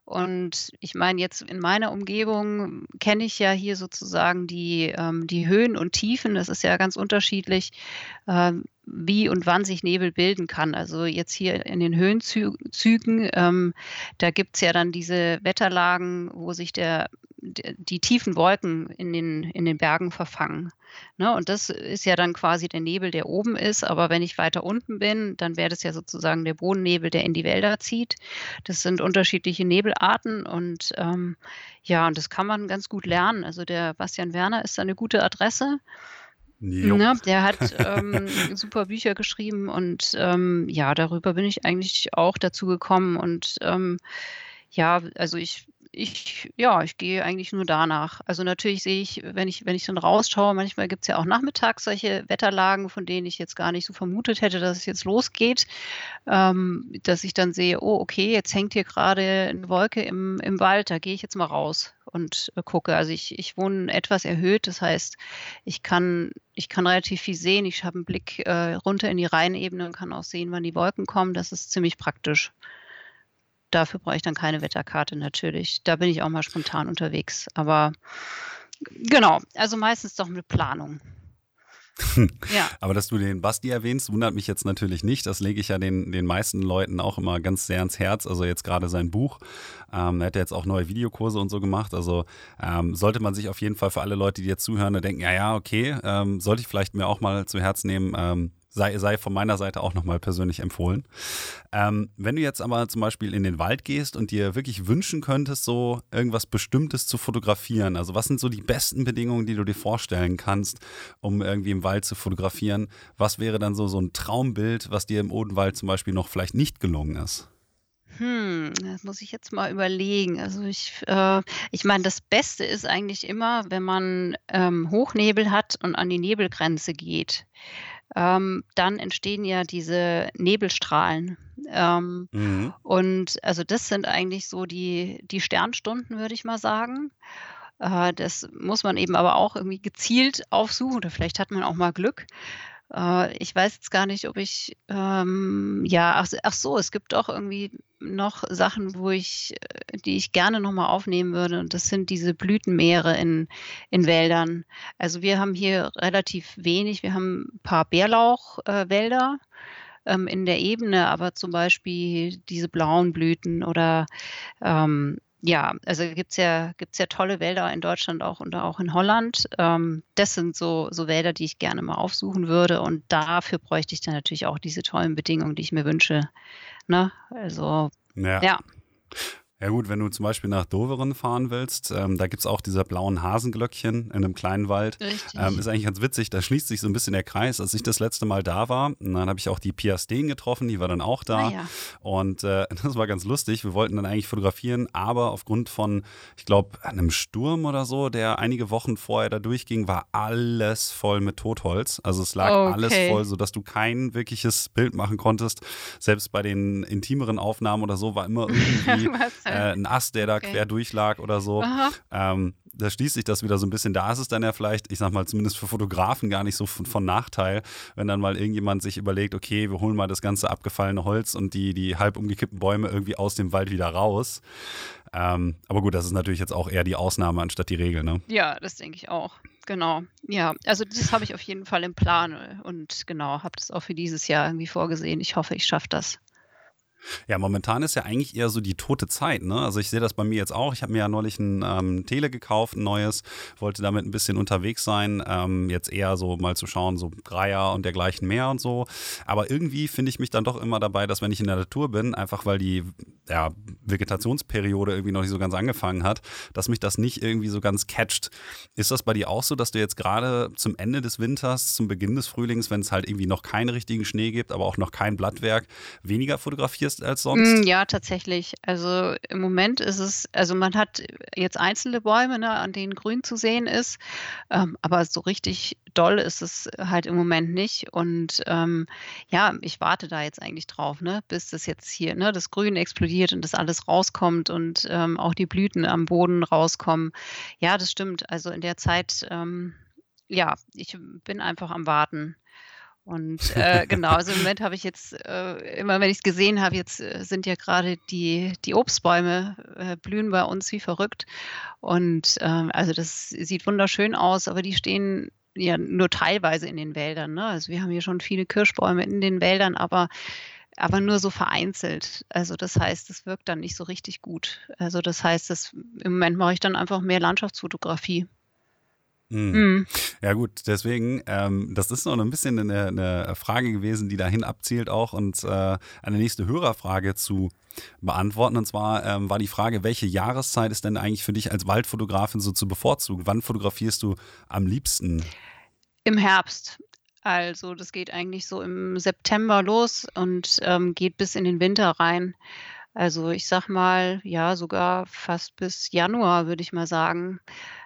Und ich meine, jetzt in meiner Umgebung kenne ich ja hier sozusagen die, ähm, die Höhen und Tiefen. Das ist ja ganz unterschiedlich, ähm, wie und wann sich Nebel bilden kann. Also jetzt hier in den Höhenzügen, ähm, da gibt es ja dann diese Wetterlagen, wo sich der die tiefen Wolken in den, in den Bergen verfangen. Ne? Und das ist ja dann quasi der Nebel, der oben ist. Aber wenn ich weiter unten bin, dann wäre das ja sozusagen der Bodennebel, der in die Wälder zieht. Das sind unterschiedliche Nebelarten und ähm, ja, und das kann man ganz gut lernen. Also der Bastian Werner ist eine gute Adresse. Ne, der hat ähm, super Bücher geschrieben und ähm, ja, darüber bin ich eigentlich auch dazu gekommen und ähm, ja, also ich ich, ja, ich gehe eigentlich nur danach. Also natürlich sehe ich, wenn ich, wenn ich dann rausschaue, manchmal gibt es ja auch nachmittags solche Wetterlagen, von denen ich jetzt gar nicht so vermutet hätte, dass es jetzt losgeht, ähm, dass ich dann sehe, oh, okay, jetzt hängt hier gerade eine Wolke im, im Wald, da gehe ich jetzt mal raus und äh, gucke. Also ich, ich wohne etwas erhöht, das heißt, ich kann, ich kann relativ viel sehen. Ich habe einen Blick äh, runter in die Rheinebene und kann auch sehen, wann die Wolken kommen. Das ist ziemlich praktisch. Dafür brauche ich dann keine Wetterkarte natürlich. Da bin ich auch mal spontan unterwegs. Aber genau, also meistens doch mit Planung. ja. Aber dass du den Basti erwähnst, wundert mich jetzt natürlich nicht. Das lege ich ja den, den meisten Leuten auch immer ganz sehr ans Herz. Also jetzt gerade sein Buch. Ähm, er hat ja jetzt auch neue Videokurse und so gemacht. Also ähm, sollte man sich auf jeden Fall für alle Leute, die jetzt zuhören, denken, ja, ja, okay, ähm, sollte ich vielleicht mir auch mal zu Herzen nehmen. Sei, sei von meiner Seite auch nochmal persönlich empfohlen. Ähm, wenn du jetzt aber zum Beispiel in den Wald gehst und dir wirklich wünschen könntest, so irgendwas Bestimmtes zu fotografieren, also was sind so die besten Bedingungen, die du dir vorstellen kannst, um irgendwie im Wald zu fotografieren? Was wäre dann so, so ein Traumbild, was dir im Odenwald zum Beispiel noch vielleicht nicht gelungen ist? Hm, das muss ich jetzt mal überlegen. Also ich, äh, ich meine, das Beste ist eigentlich immer, wenn man ähm, Hochnebel hat und an die Nebelgrenze geht ähm, dann entstehen ja diese Nebelstrahlen. Ähm, mhm. Und also das sind eigentlich so die, die Sternstunden, würde ich mal sagen. Äh, das muss man eben aber auch irgendwie gezielt aufsuchen oder vielleicht hat man auch mal Glück. Äh, ich weiß jetzt gar nicht, ob ich, ähm, ja, ach, ach, so, es gibt auch irgendwie noch Sachen, wo ich, äh, die ich gerne nochmal aufnehmen würde. Und das sind diese Blütenmeere in, in Wäldern. Also wir haben hier relativ wenig. Wir haben ein paar Bärlauchwälder äh, in der Ebene, aber zum Beispiel diese blauen Blüten oder ähm, ja, also gibt es ja, gibt's ja tolle Wälder in Deutschland auch und auch in Holland. Ähm, das sind so, so Wälder, die ich gerne mal aufsuchen würde. Und dafür bräuchte ich dann natürlich auch diese tollen Bedingungen, die ich mir wünsche. Ne? Also, ja. ja. Ja gut, wenn du zum Beispiel nach Doveren fahren willst, ähm, da gibt es auch diese blauen Hasenglöckchen in einem kleinen Wald. Ähm, ist eigentlich ganz witzig, da schließt sich so ein bisschen der Kreis. Als ich das letzte Mal da war, dann habe ich auch die Pia Steen getroffen, die war dann auch da. Ah, ja. Und äh, das war ganz lustig. Wir wollten dann eigentlich fotografieren, aber aufgrund von, ich glaube, einem Sturm oder so, der einige Wochen vorher da durchging, war alles voll mit Totholz. Also es lag Okay. alles voll, sodass du kein wirkliches Bild machen konntest. Selbst bei den intimeren Aufnahmen oder so war immer irgendwie äh, ein Ast, der da Okay. quer durchlag oder so. Ähm, da schließt sich das wieder so ein bisschen. Da ist es dann ja vielleicht, ich sag mal, zumindest für Fotografen gar nicht so von, von Nachteil, wenn dann mal irgendjemand sich überlegt, okay, wir holen mal das ganze abgefallene Holz und die, die halb umgekippten Bäume irgendwie aus dem Wald wieder raus. Ähm, aber gut, das ist natürlich jetzt auch eher die Ausnahme anstatt die Regel, ne? Ja, das denke ich auch. Genau. Ja, also das habe ich auf jeden Fall im Plan und genau, habe das auch für dieses Jahr irgendwie vorgesehen. Ich hoffe, ich schaffe das. Ja, momentan ist ja eigentlich eher so die tote Zeit. Ne? Also ich sehe das bei mir jetzt auch. Ich habe mir ja neulich ein ähm, Tele gekauft, ein neues, wollte damit ein bisschen unterwegs sein. Ähm, jetzt eher so mal zu schauen, so Dreier und dergleichen mehr und so. Aber irgendwie finde ich mich dann doch immer dabei, dass wenn ich in der Natur bin, einfach weil die ja, Vegetationsperiode irgendwie noch nicht so ganz angefangen hat, dass mich das nicht irgendwie so ganz catcht. Ist das bei dir auch so, dass du jetzt gerade zum Ende des Winters, zum Beginn des Frühlings, wenn es halt irgendwie noch keinen richtigen Schnee gibt, aber auch noch kein Blattwerk, weniger fotografierst als sonst? Mm, Ja, tatsächlich. Also im Moment ist es, also man hat jetzt einzelne Bäume, ne, an denen grün zu sehen ist, ähm, aber so richtig doll ist es halt im Moment nicht. Und ähm, ja, ich warte da jetzt eigentlich drauf, ne, bis das jetzt hier, ne, das Grün explodiert und das alles rauskommt und ähm, auch die Blüten am Boden rauskommen. Ja, das stimmt. Also in der Zeit, ähm, ja, ich bin einfach am Warten. Und äh, genau, also im Moment habe ich jetzt, äh, immer wenn ich es gesehen habe, jetzt äh, sind ja gerade die, die Obstbäume äh, blühen bei uns wie verrückt. Und ähm, also das sieht wunderschön aus, aber die stehen ja nur teilweise in den Wäldern. Ne? Also wir haben hier schon viele Kirschbäume in den Wäldern, aber, aber nur so vereinzelt. Also das heißt, es wirkt dann nicht so richtig gut. Also das heißt, das, im Moment mache ich dann einfach mehr Landschaftsfotografie. Mhm. Mhm. Ja gut, deswegen, ähm, das ist noch ein bisschen eine, eine Frage gewesen, die dahin abzielt auch und äh, eine nächste Hörerfrage zu beantworten. Und zwar ähm, war die Frage, welche Jahreszeit ist denn eigentlich für dich als Waldfotografin so zu bevorzugen? Wann fotografierst du am liebsten? Im Herbst. Also das geht eigentlich so im September los und ähm, geht bis in den Winter rein. Also ich sag mal, ja, sogar fast bis Januar, würde ich mal sagen.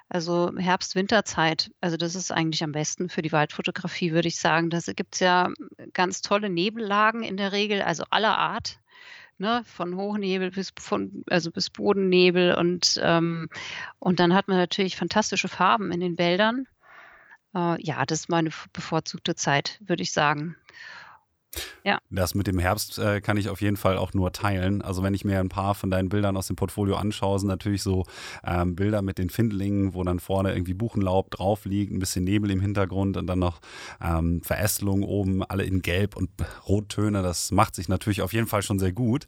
Also Herbst-Winterzeit. Also das ist eigentlich am besten für die Waldfotografie, würde ich sagen. Da gibt es ja ganz tolle Nebellagen in der Regel, also aller Art. Ne, von Hochnebel bis von, also bis Bodennebel und, ähm, und dann hat man natürlich fantastische Farben in den Wäldern. Äh, ja, das ist meine bevorzugte Zeit, würde ich sagen. Ja. Das mit dem Herbst äh, kann ich auf jeden Fall auch nur teilen. Also wenn ich mir ein paar von deinen Bildern aus dem Portfolio anschaue, sind natürlich so ähm, Bilder mit den Findlingen, wo dann vorne irgendwie Buchenlaub drauf liegt, ein bisschen Nebel im Hintergrund und dann noch ähm, Verästelungen oben, alle in Gelb und Rottöne. Das macht sich natürlich auf jeden Fall schon sehr gut.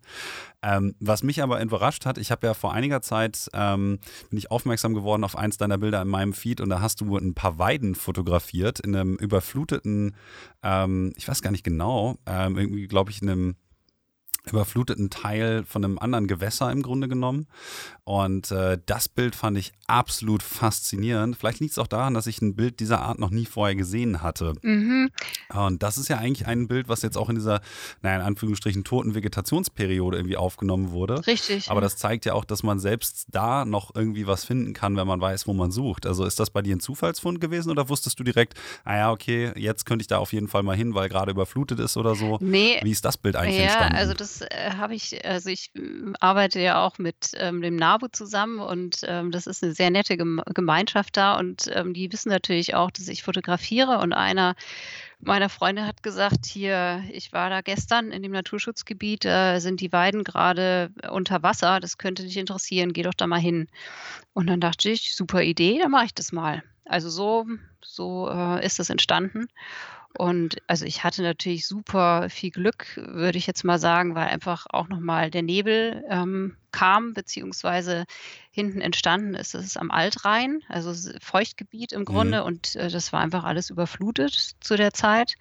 Ähm, was mich aber überrascht hat, ich habe ja vor einiger Zeit ähm, bin ich aufmerksam geworden auf eins deiner Bilder in meinem Feed und da hast du ein paar Weiden fotografiert in einem überfluteten, ähm, ich weiß gar nicht genau, ähm, irgendwie glaube ich in einem überfluteten Teil von einem anderen Gewässer im Grunde genommen. Und äh, das Bild fand ich absolut faszinierend. Vielleicht liegt es auch daran, dass ich ein Bild dieser Art noch nie vorher gesehen hatte. Mhm. Und das ist ja eigentlich ein Bild, was jetzt auch in dieser, naja, in Anführungsstrichen, toten Vegetationsperiode irgendwie aufgenommen wurde. Richtig. Aber das zeigt ja auch, dass man selbst da noch irgendwie was finden kann, wenn man weiß, wo man sucht. Also ist das bei dir ein Zufallsfund gewesen oder wusstest du direkt, ah ja, okay, jetzt könnte ich da auf jeden Fall mal hin, weil gerade überflutet ist oder so? nee, Wie ist das Bild eigentlich Ja, entstanden? also das äh, habe ich, also ich ähm, arbeite ja auch mit ähm, dem NABU zusammen und ähm, das ist eine sehr nette Gem Gemeinschaft da und ähm, die wissen natürlich auch, dass ich fotografiere und einer meiner Freunde hat gesagt, hier, ich war da gestern in dem Naturschutzgebiet, da sind die Weiden gerade unter Wasser, das könnte dich interessieren, geh doch da mal hin. Und dann dachte ich, super Idee, dann mache ich das mal. Also so, so äh, ist das entstanden. Und also ich hatte natürlich super viel Glück, würde ich jetzt mal sagen, weil einfach auch nochmal der Nebel ähm, kam, beziehungsweise hinten entstanden ist. Das ist am Altrhein, also Feuchtgebiet im Grunde, und äh, das war einfach alles überflutet zu der Zeit.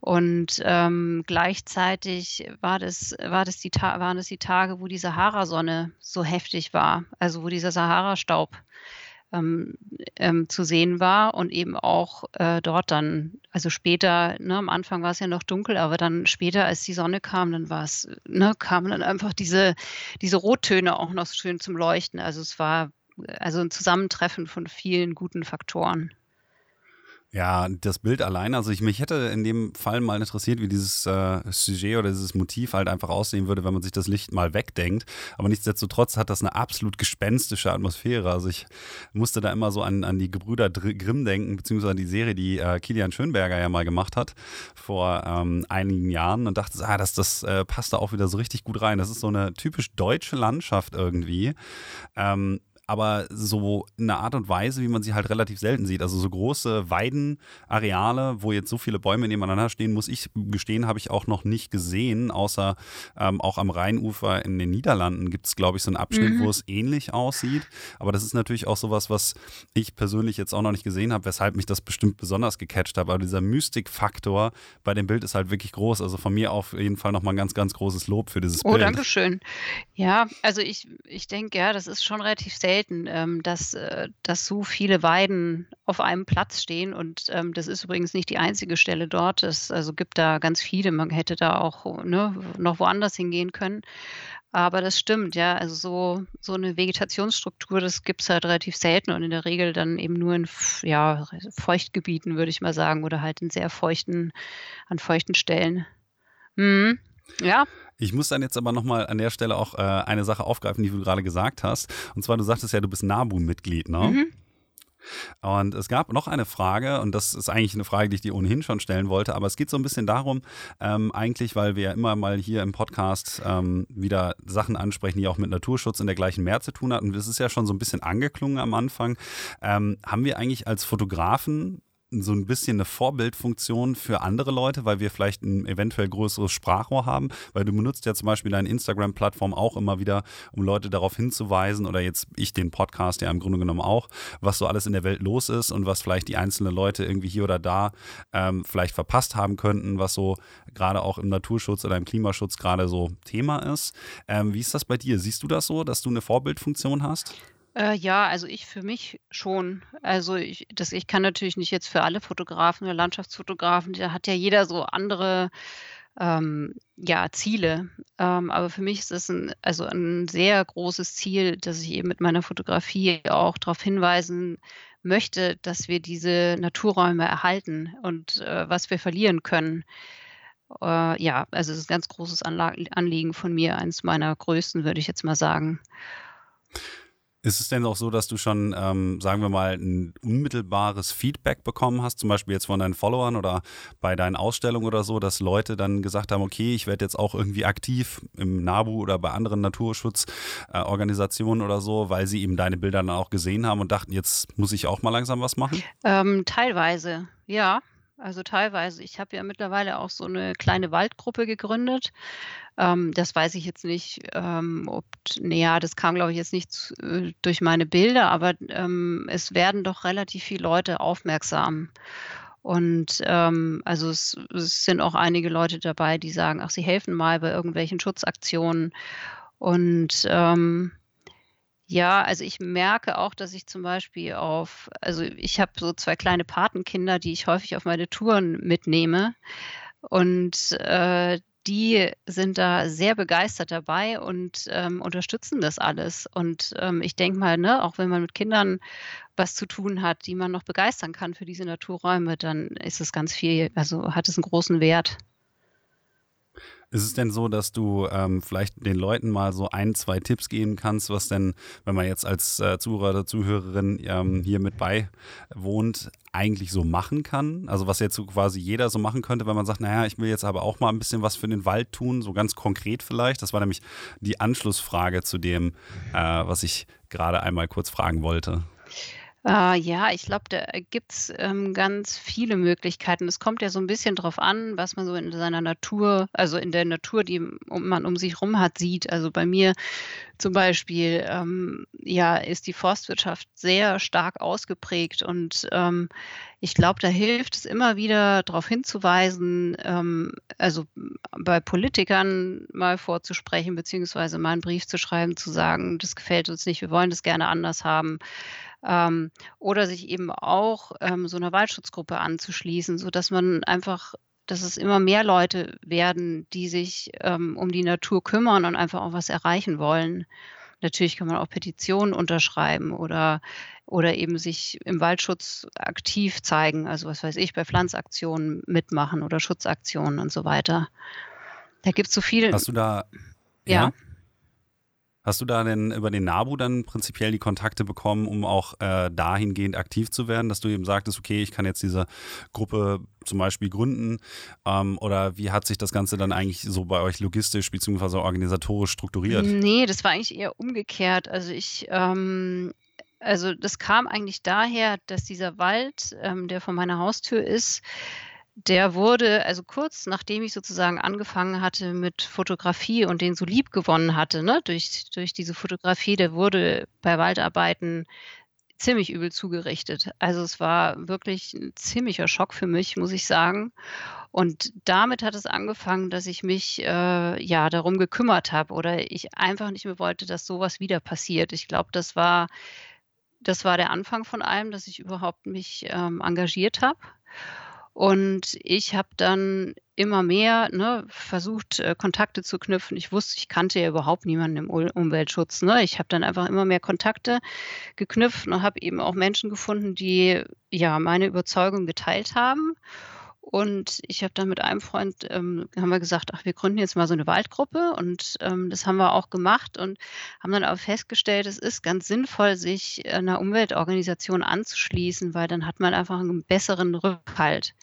Und ähm, gleichzeitig war das, war das die waren es die Tage, wo die Sahara-Sonne so heftig war, also wo dieser Sahara-Staub ähm, ähm, zu sehen war und eben auch äh, dort dann, also später, ne, am Anfang war es ja noch dunkel, aber dann später, als die Sonne kam, dann war es, ne, kamen dann einfach diese, diese Rottöne auch noch schön zum Leuchten. Also es war also ein Zusammentreffen von vielen guten Faktoren. Ja, das Bild allein, also ich mich hätte in dem Fall mal interessiert, wie dieses äh, Sujet oder dieses Motiv halt einfach aussehen würde, wenn man sich das Licht mal wegdenkt. Aber nichtsdestotrotz hat das eine absolut gespenstische Atmosphäre. Also ich musste da immer so an, an die Gebrüder Grimm denken, beziehungsweise die Serie, die äh, Kilian Schönberger ja mal gemacht hat vor ähm, einigen Jahren und dachte, ah, das, das äh, passt da auch wieder so richtig gut rein. Das ist so eine typisch deutsche Landschaft irgendwie. Ähm, aber so eine Art und Weise, wie man sie halt relativ selten sieht. Also so große Weidenareale, wo jetzt so viele Bäume nebeneinander stehen, muss ich gestehen, habe ich auch noch nicht gesehen, außer ähm, auch am Rheinufer in den Niederlanden gibt es, glaube ich, so einen Abschnitt, mhm. wo es ähnlich aussieht. Aber das ist natürlich auch sowas, was ich persönlich jetzt auch noch nicht gesehen habe, weshalb mich das bestimmt besonders gecatcht hat. Aber dieser Mystikfaktor bei dem Bild ist halt wirklich groß. Also von mir auf jeden Fall nochmal ein ganz, ganz großes Lob für dieses oh, Bild. Oh, danke schön. Ja, also ich, ich denke, ja, das ist schon relativ selten selten, ähm, dass, äh, dass so viele Weiden auf einem Platz stehen. Und ähm, das ist übrigens nicht die einzige Stelle dort. Es also gibt da ganz viele. Man hätte da auch ne, noch woanders hingehen können. Aber das stimmt, ja. Also so, so eine Vegetationsstruktur, das gibt es halt relativ selten und in der Regel dann eben nur in ja, Feuchtgebieten, würde ich mal sagen, oder halt in sehr feuchten, an feuchten Stellen. Mhm. Ja, ich muss dann jetzt aber nochmal an der Stelle auch äh, eine Sache aufgreifen, die du gerade gesagt hast. Und zwar, du sagtest ja, du bist NABU-Mitglied, ne? Mhm. Und es gab noch eine Frage, und das ist eigentlich eine Frage, die ich dir ohnehin schon stellen wollte, aber es geht so ein bisschen darum, ähm, eigentlich, weil wir ja immer mal hier im Podcast ähm, wieder Sachen ansprechen, die auch mit Naturschutz in der gleichen mehr zu tun hatten. Das ist ja schon so ein bisschen angeklungen am Anfang. Ähm, haben wir eigentlich als Fotografen so ein bisschen eine Vorbildfunktion für andere Leute, weil wir vielleicht ein eventuell größeres Sprachrohr haben, weil du benutzt ja zum Beispiel deine Instagram-Plattform auch immer wieder, um Leute darauf hinzuweisen oder jetzt ich den Podcast ja im Grunde genommen auch, was so alles in der Welt los ist und was vielleicht die einzelnen Leute irgendwie hier oder da ähm, vielleicht verpasst haben könnten, was so gerade auch im Naturschutz oder im Klimaschutz gerade so Thema ist. Ähm, wie ist das bei dir? Siehst du das so, dass du eine Vorbildfunktion hast? Äh, ja, also ich für mich schon. Also ich das ich kann natürlich nicht jetzt für alle Fotografen oder Landschaftsfotografen, da hat ja jeder so andere, ähm, ja, Ziele. Ähm, aber für mich ist es ein also ein sehr großes Ziel, dass ich eben mit meiner Fotografie auch darauf hinweisen möchte, dass wir diese Naturräume erhalten und, äh, was wir verlieren können. Äh, ja, also es ist ein ganz großes Anla Anliegen von mir, eins meiner größten, würde ich jetzt mal sagen. Ist es denn auch so, dass du schon, ähm, sagen wir mal, ein unmittelbares Feedback bekommen hast, zum Beispiel jetzt von deinen Followern oder bei deinen Ausstellungen oder so, dass Leute dann gesagt haben, okay, ich werde jetzt auch irgendwie aktiv im NABU oder bei anderen Naturschutzorganisationen äh, oder so, weil sie eben deine Bilder dann auch gesehen haben und dachten, jetzt muss ich auch mal langsam was machen? Ähm, teilweise, ja. Also teilweise. Ich habe ja mittlerweile auch so eine kleine Waldgruppe gegründet. Ähm, das weiß ich jetzt nicht, ähm, ob, naja, das kam, glaube ich, jetzt nicht äh, durch meine Bilder, aber ähm, es werden doch relativ viele Leute aufmerksam. Und ähm, also es, es sind auch einige Leute dabei, die sagen, ach, sie helfen mal bei irgendwelchen Schutzaktionen. Und ähm, ja, also ich merke auch, dass ich zum Beispiel auf, also ich habe so zwei kleine Patenkinder, die ich häufig auf meine Touren mitnehme. Und äh, die sind da sehr begeistert dabei und ähm, unterstützen das alles. Und ähm, ich denke mal, ne, auch wenn man mit Kindern was zu tun hat, die man noch begeistern kann für diese Naturräume, dann ist es ganz viel, also hat es einen großen Wert. Ist es denn so, dass du ähm, vielleicht den Leuten mal so ein, zwei Tipps geben kannst, was denn, wenn man jetzt als äh, Zuhörer oder Zuhörerin ähm, hier mit beiwohnt, eigentlich so machen kann? Also was jetzt so quasi jeder so machen könnte, wenn man sagt, naja, ich will jetzt aber auch mal ein bisschen was für den Wald tun, so ganz konkret vielleicht. Das war nämlich die Anschlussfrage zu dem, äh, was ich gerade einmal kurz fragen wollte. Äh, ja, ich glaube, da gibt's, ähm, ganz viele Möglichkeiten. Es kommt ja so ein bisschen drauf an, was man so in seiner Natur also in der Natur, die man um sich rum hat, sieht. Also bei mir zum Beispiel, ähm, ja, ist die Forstwirtschaft sehr stark ausgeprägt und, ähm, ich glaube, da hilft es immer wieder darauf hinzuweisen, ähm, also bei Politikern mal vorzusprechen, beziehungsweise mal einen Brief zu schreiben, zu sagen: „Das gefällt uns nicht, wir wollen das gerne anders haben.“ Ähm, oder sich eben auch ähm, so einer Waldschutzgruppe anzuschließen, sodass man einfach dass es immer mehr Leute werden, die sich ähm, um die Natur kümmern und einfach auch was erreichen wollen. Natürlich kann man auch Petitionen unterschreiben oder, oder eben sich im Waldschutz aktiv zeigen, also was weiß ich, bei Pflanzaktionen mitmachen oder Schutzaktionen und so weiter. Da gibt es so viel. Hast du da, ja? ja? Hast du da denn über den NABU dann prinzipiell die Kontakte bekommen, um auch äh, dahingehend aktiv zu werden, dass du eben sagtest, okay, ich kann jetzt diese Gruppe zum Beispiel gründen? Ähm, oder wie hat sich das Ganze dann eigentlich so bei euch logistisch bzw. organisatorisch strukturiert? Nee, das war eigentlich eher umgekehrt. Also ich, ähm, also das kam eigentlich daher, dass dieser Wald, ähm, der vor meiner Haustür ist, der wurde also kurz nachdem ich sozusagen angefangen hatte mit Fotografie und den so lieb gewonnen hatte, ne, durch durch diese Fotografie, der wurde bei Waldarbeiten ziemlich übel zugerichtet. Also, es war wirklich ein ziemlicher Schock für mich, muss ich sagen. Und damit hat es angefangen, dass ich mich, äh, ja, darum gekümmert habe oder ich einfach nicht mehr wollte, dass sowas wieder passiert. Ich glaube, das war das war der Anfang von allem, dass ich überhaupt mich, ähm, engagiert habe. Und ich habe dann immer mehr ne, versucht, äh, Kontakte zu knüpfen. Ich wusste, ich kannte ja überhaupt niemanden im Umweltschutz. Ne? Ich habe dann einfach immer mehr Kontakte geknüpft und habe eben auch Menschen gefunden, die ja meine Überzeugung geteilt haben. Und ich habe dann mit einem Freund, ähm, haben wir gesagt, ach, wir gründen jetzt mal so eine Waldgruppe und ähm, das haben wir auch gemacht und haben dann auch festgestellt, es ist ganz sinnvoll, sich einer Umweltorganisation anzuschließen, weil dann hat man einfach einen besseren Rückhalt.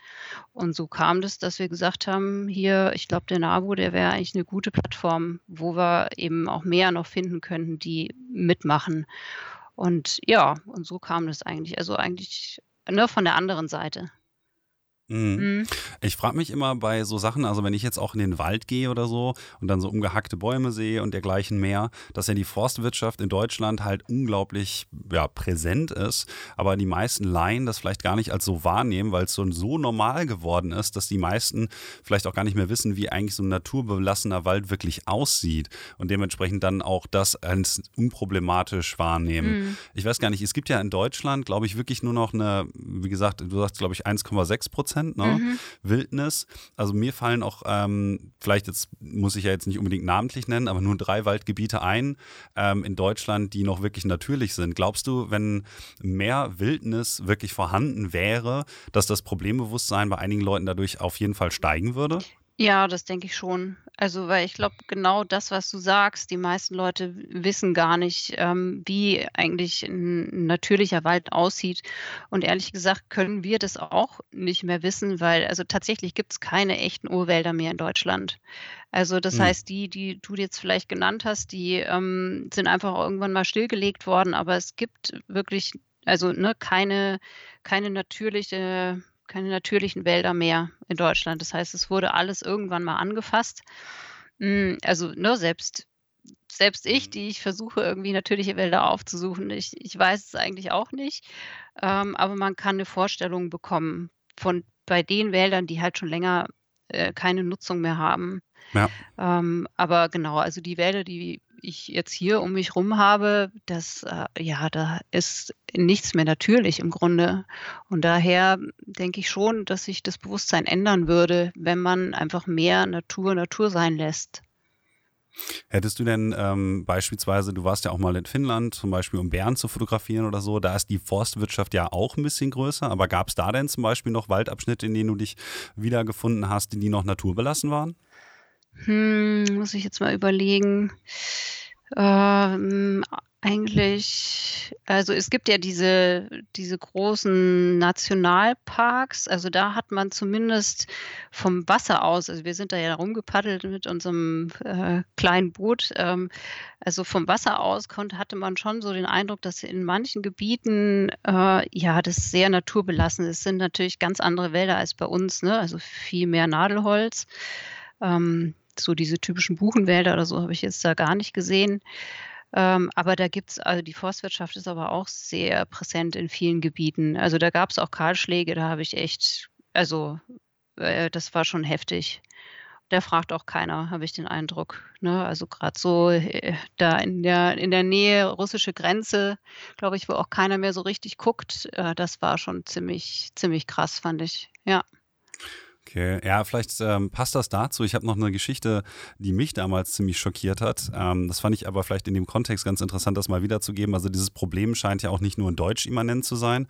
Und so kam das, dass wir gesagt haben, hier, ich glaube, der NABU, der wäre eigentlich eine gute Plattform, wo wir eben auch mehr noch finden könnten, die mitmachen. Und ja, und so kam das eigentlich. Also eigentlich nur ne, von der anderen Seite. Mhm. Mhm. Ich frage mich immer bei so Sachen, also wenn ich jetzt auch in den Wald gehe oder so und dann so umgehackte Bäume sehe und dergleichen mehr, dass ja die Forstwirtschaft in Deutschland halt unglaublich ja, präsent ist, aber die meisten Laien das vielleicht gar nicht als so wahrnehmen, weil es so, so normal geworden ist, dass die meisten vielleicht auch gar nicht mehr wissen, wie eigentlich so ein naturbelassener Wald wirklich aussieht und dementsprechend dann auch das als unproblematisch wahrnehmen. Mhm. Ich weiß gar nicht, es gibt ja in Deutschland, glaube ich, wirklich nur noch eine, wie gesagt, du sagst, glaube ich, 1,6 Prozent ne? Mhm. Wildnis. Also mir fallen auch, ähm, vielleicht jetzt muss ich ja jetzt nicht unbedingt namentlich nennen, aber nur drei Waldgebiete ein ähm, in Deutschland, die noch wirklich natürlich sind. Glaubst du, wenn mehr Wildnis wirklich vorhanden wäre, dass das Problembewusstsein bei einigen Leuten dadurch auf jeden Fall steigen würde? Ja, das denke ich schon. Also, weil ich glaube, genau das, was du sagst, die meisten Leute wissen gar nicht, ähm, wie eigentlich ein natürlicher Wald aussieht. Und ehrlich gesagt können wir das auch nicht mehr wissen, weil also tatsächlich gibt es keine echten Urwälder mehr in Deutschland. Also das Mhm. heißt, die, die du jetzt vielleicht genannt hast, die ähm, sind einfach irgendwann mal stillgelegt worden, aber es gibt wirklich, also ne, keine, keine natürliche keine natürlichen Wälder mehr in Deutschland. Das heißt, es wurde alles irgendwann mal angefasst. Hm, also, ne, selbst selbst ich, mhm. die ich versuche, irgendwie natürliche Wälder aufzusuchen, ich ich weiß es eigentlich auch nicht, ähm, aber man kann eine Vorstellung bekommen von bei den Wäldern, die halt schon länger, äh, keine Nutzung mehr haben. Ja. Ähm, aber genau, also die Wälder, die ich jetzt hier um mich rum habe, das, äh, ja, da ist nichts mehr natürlich im Grunde. Und daher denke ich schon, dass sich das Bewusstsein ändern würde, wenn man einfach mehr Natur Natur sein lässt. Hättest du denn ähm, beispielsweise, du warst ja auch mal in Finnland, zum Beispiel um Bären zu fotografieren oder so, da ist die Forstwirtschaft ja auch ein bisschen größer, aber gab es da denn zum Beispiel noch Waldabschnitte, in denen du dich wiedergefunden hast, die noch naturbelassen waren? Hm, muss ich jetzt mal überlegen. Ähm, eigentlich also, es gibt ja diese diese großen Nationalparks, also, da hat man zumindest vom Wasser aus also, wir sind da ja rumgepaddelt mit unserem, äh, kleinen Boot, ähm, also, vom Wasser aus konnte hatte man schon so den Eindruck, dass in manchen Gebieten, äh, ja, das sehr naturbelassen ist. Es sind natürlich ganz andere Wälder als bei uns, ne, also, viel mehr Nadelholz. Ähm, so diese typischen Buchenwälder oder so habe ich jetzt da gar nicht gesehen. Ähm, aber da gibt's also die Forstwirtschaft ist aber auch sehr präsent in vielen Gebieten. Also, da gab's auch Kahlschläge, da habe ich echt also, äh, das war schon heftig. Da fragt auch keiner, habe ich den Eindruck, ne? Also, grad so, äh, da in der in der Nähe russische Grenze, glaube ich, wo auch keiner mehr so richtig guckt, äh, das war schon ziemlich ziemlich krass, fand ich, ja. Okay, ja, vielleicht ähm, passt das dazu. Ich habe noch eine Geschichte, die mich damals ziemlich schockiert hat. Ähm, das fand ich aber vielleicht in dem Kontext ganz interessant, das mal wiederzugeben. Also dieses Problem scheint ja auch nicht nur in Deutsch immanent zu sein,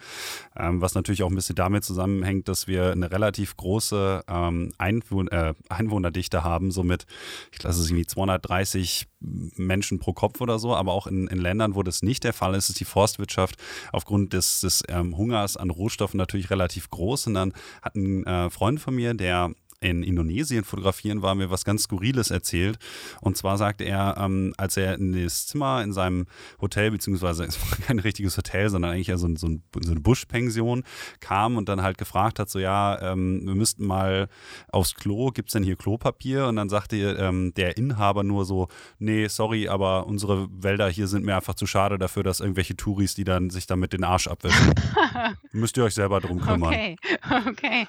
ähm, was natürlich auch ein bisschen damit zusammenhängt, dass wir eine relativ große ähm, Einwohn äh, Einwohnerdichte haben, somit, ich glaube, es irgendwie 230 Menschen pro Kopf oder so, aber auch in, in Ländern, wo das nicht der Fall ist, ist die Forstwirtschaft aufgrund des, des ähm, Hungers an Rohstoffen natürlich relativ groß. Und dann hat ein äh, Freund von mir, der in Indonesien fotografieren war, mir was ganz Skurriles erzählt. Und zwar sagte er, ähm, als er in das Zimmer in seinem Hotel, beziehungsweise es war kein richtiges Hotel, sondern eigentlich so, ein, so, ein, so eine Buschpension, kam und dann halt gefragt hat, so ja, ähm, wir müssten mal aufs Klo, gibt es denn hier Klopapier? Und dann sagte ähm, der Inhaber nur so, nee, sorry, aber unsere Wälder hier sind mir einfach zu schade dafür, dass irgendwelche Touris, die dann sich damit den Arsch abwischen. Müsst ihr euch selber drum kümmern. Okay, okay.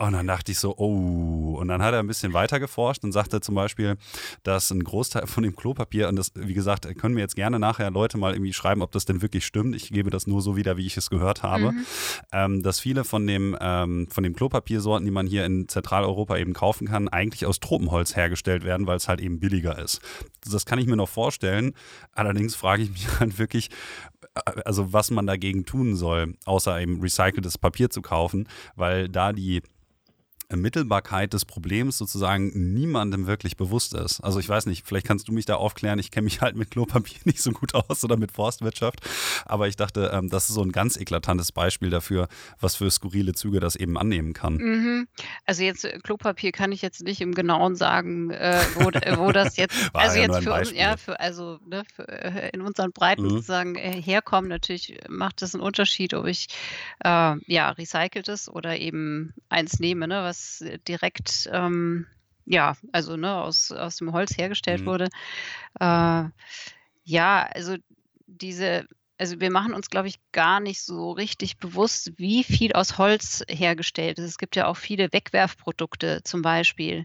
Und dann dachte ich so, oh. Und dann hat er ein bisschen weiter geforscht und sagte zum Beispiel, dass ein Großteil von dem Klopapier, und das, wie gesagt, können mir jetzt gerne nachher Leute mal irgendwie schreiben, ob das denn wirklich stimmt. Ich gebe das nur so wieder, wie ich es gehört habe. Mhm. Ähm, dass viele von dem, ähm, von dem Klopapiersorten, die man hier in Zentraleuropa eben kaufen kann, eigentlich aus Tropenholz hergestellt werden, weil es halt eben billiger ist. Das kann ich mir noch vorstellen. Allerdings frage ich mich halt wirklich, äh, also was man dagegen tun soll, außer eben recyceltes Papier zu kaufen, weil da die Ermittelbarkeit des Problems sozusagen niemandem wirklich bewusst ist. Also ich weiß nicht, vielleicht kannst du mich da aufklären. Ich kenne mich halt mit Klopapier nicht so gut aus oder mit Forstwirtschaft. Aber ich dachte, ähm, das ist so ein ganz eklatantes Beispiel dafür, was für skurrile Züge das eben annehmen kann. Mhm. Also jetzt äh, Klopapier kann ich jetzt nicht im Genauen sagen, äh, wo, wo, das jetzt, also ja jetzt für uns, ja, für, also ne, für, äh, in unseren Breiten mhm. sozusagen äh, herkommen. Natürlich macht das einen Unterschied, ob ich äh, ja recyceltes oder eben eins nehme, ne, was was direkt, ähm, ja, also ne, aus, aus dem Holz hergestellt mhm. wurde. Äh, ja, also diese, also wir machen uns, glaube ich, gar nicht so richtig bewusst, wie viel aus Holz hergestellt ist. Es gibt ja auch viele Wegwerfprodukte zum Beispiel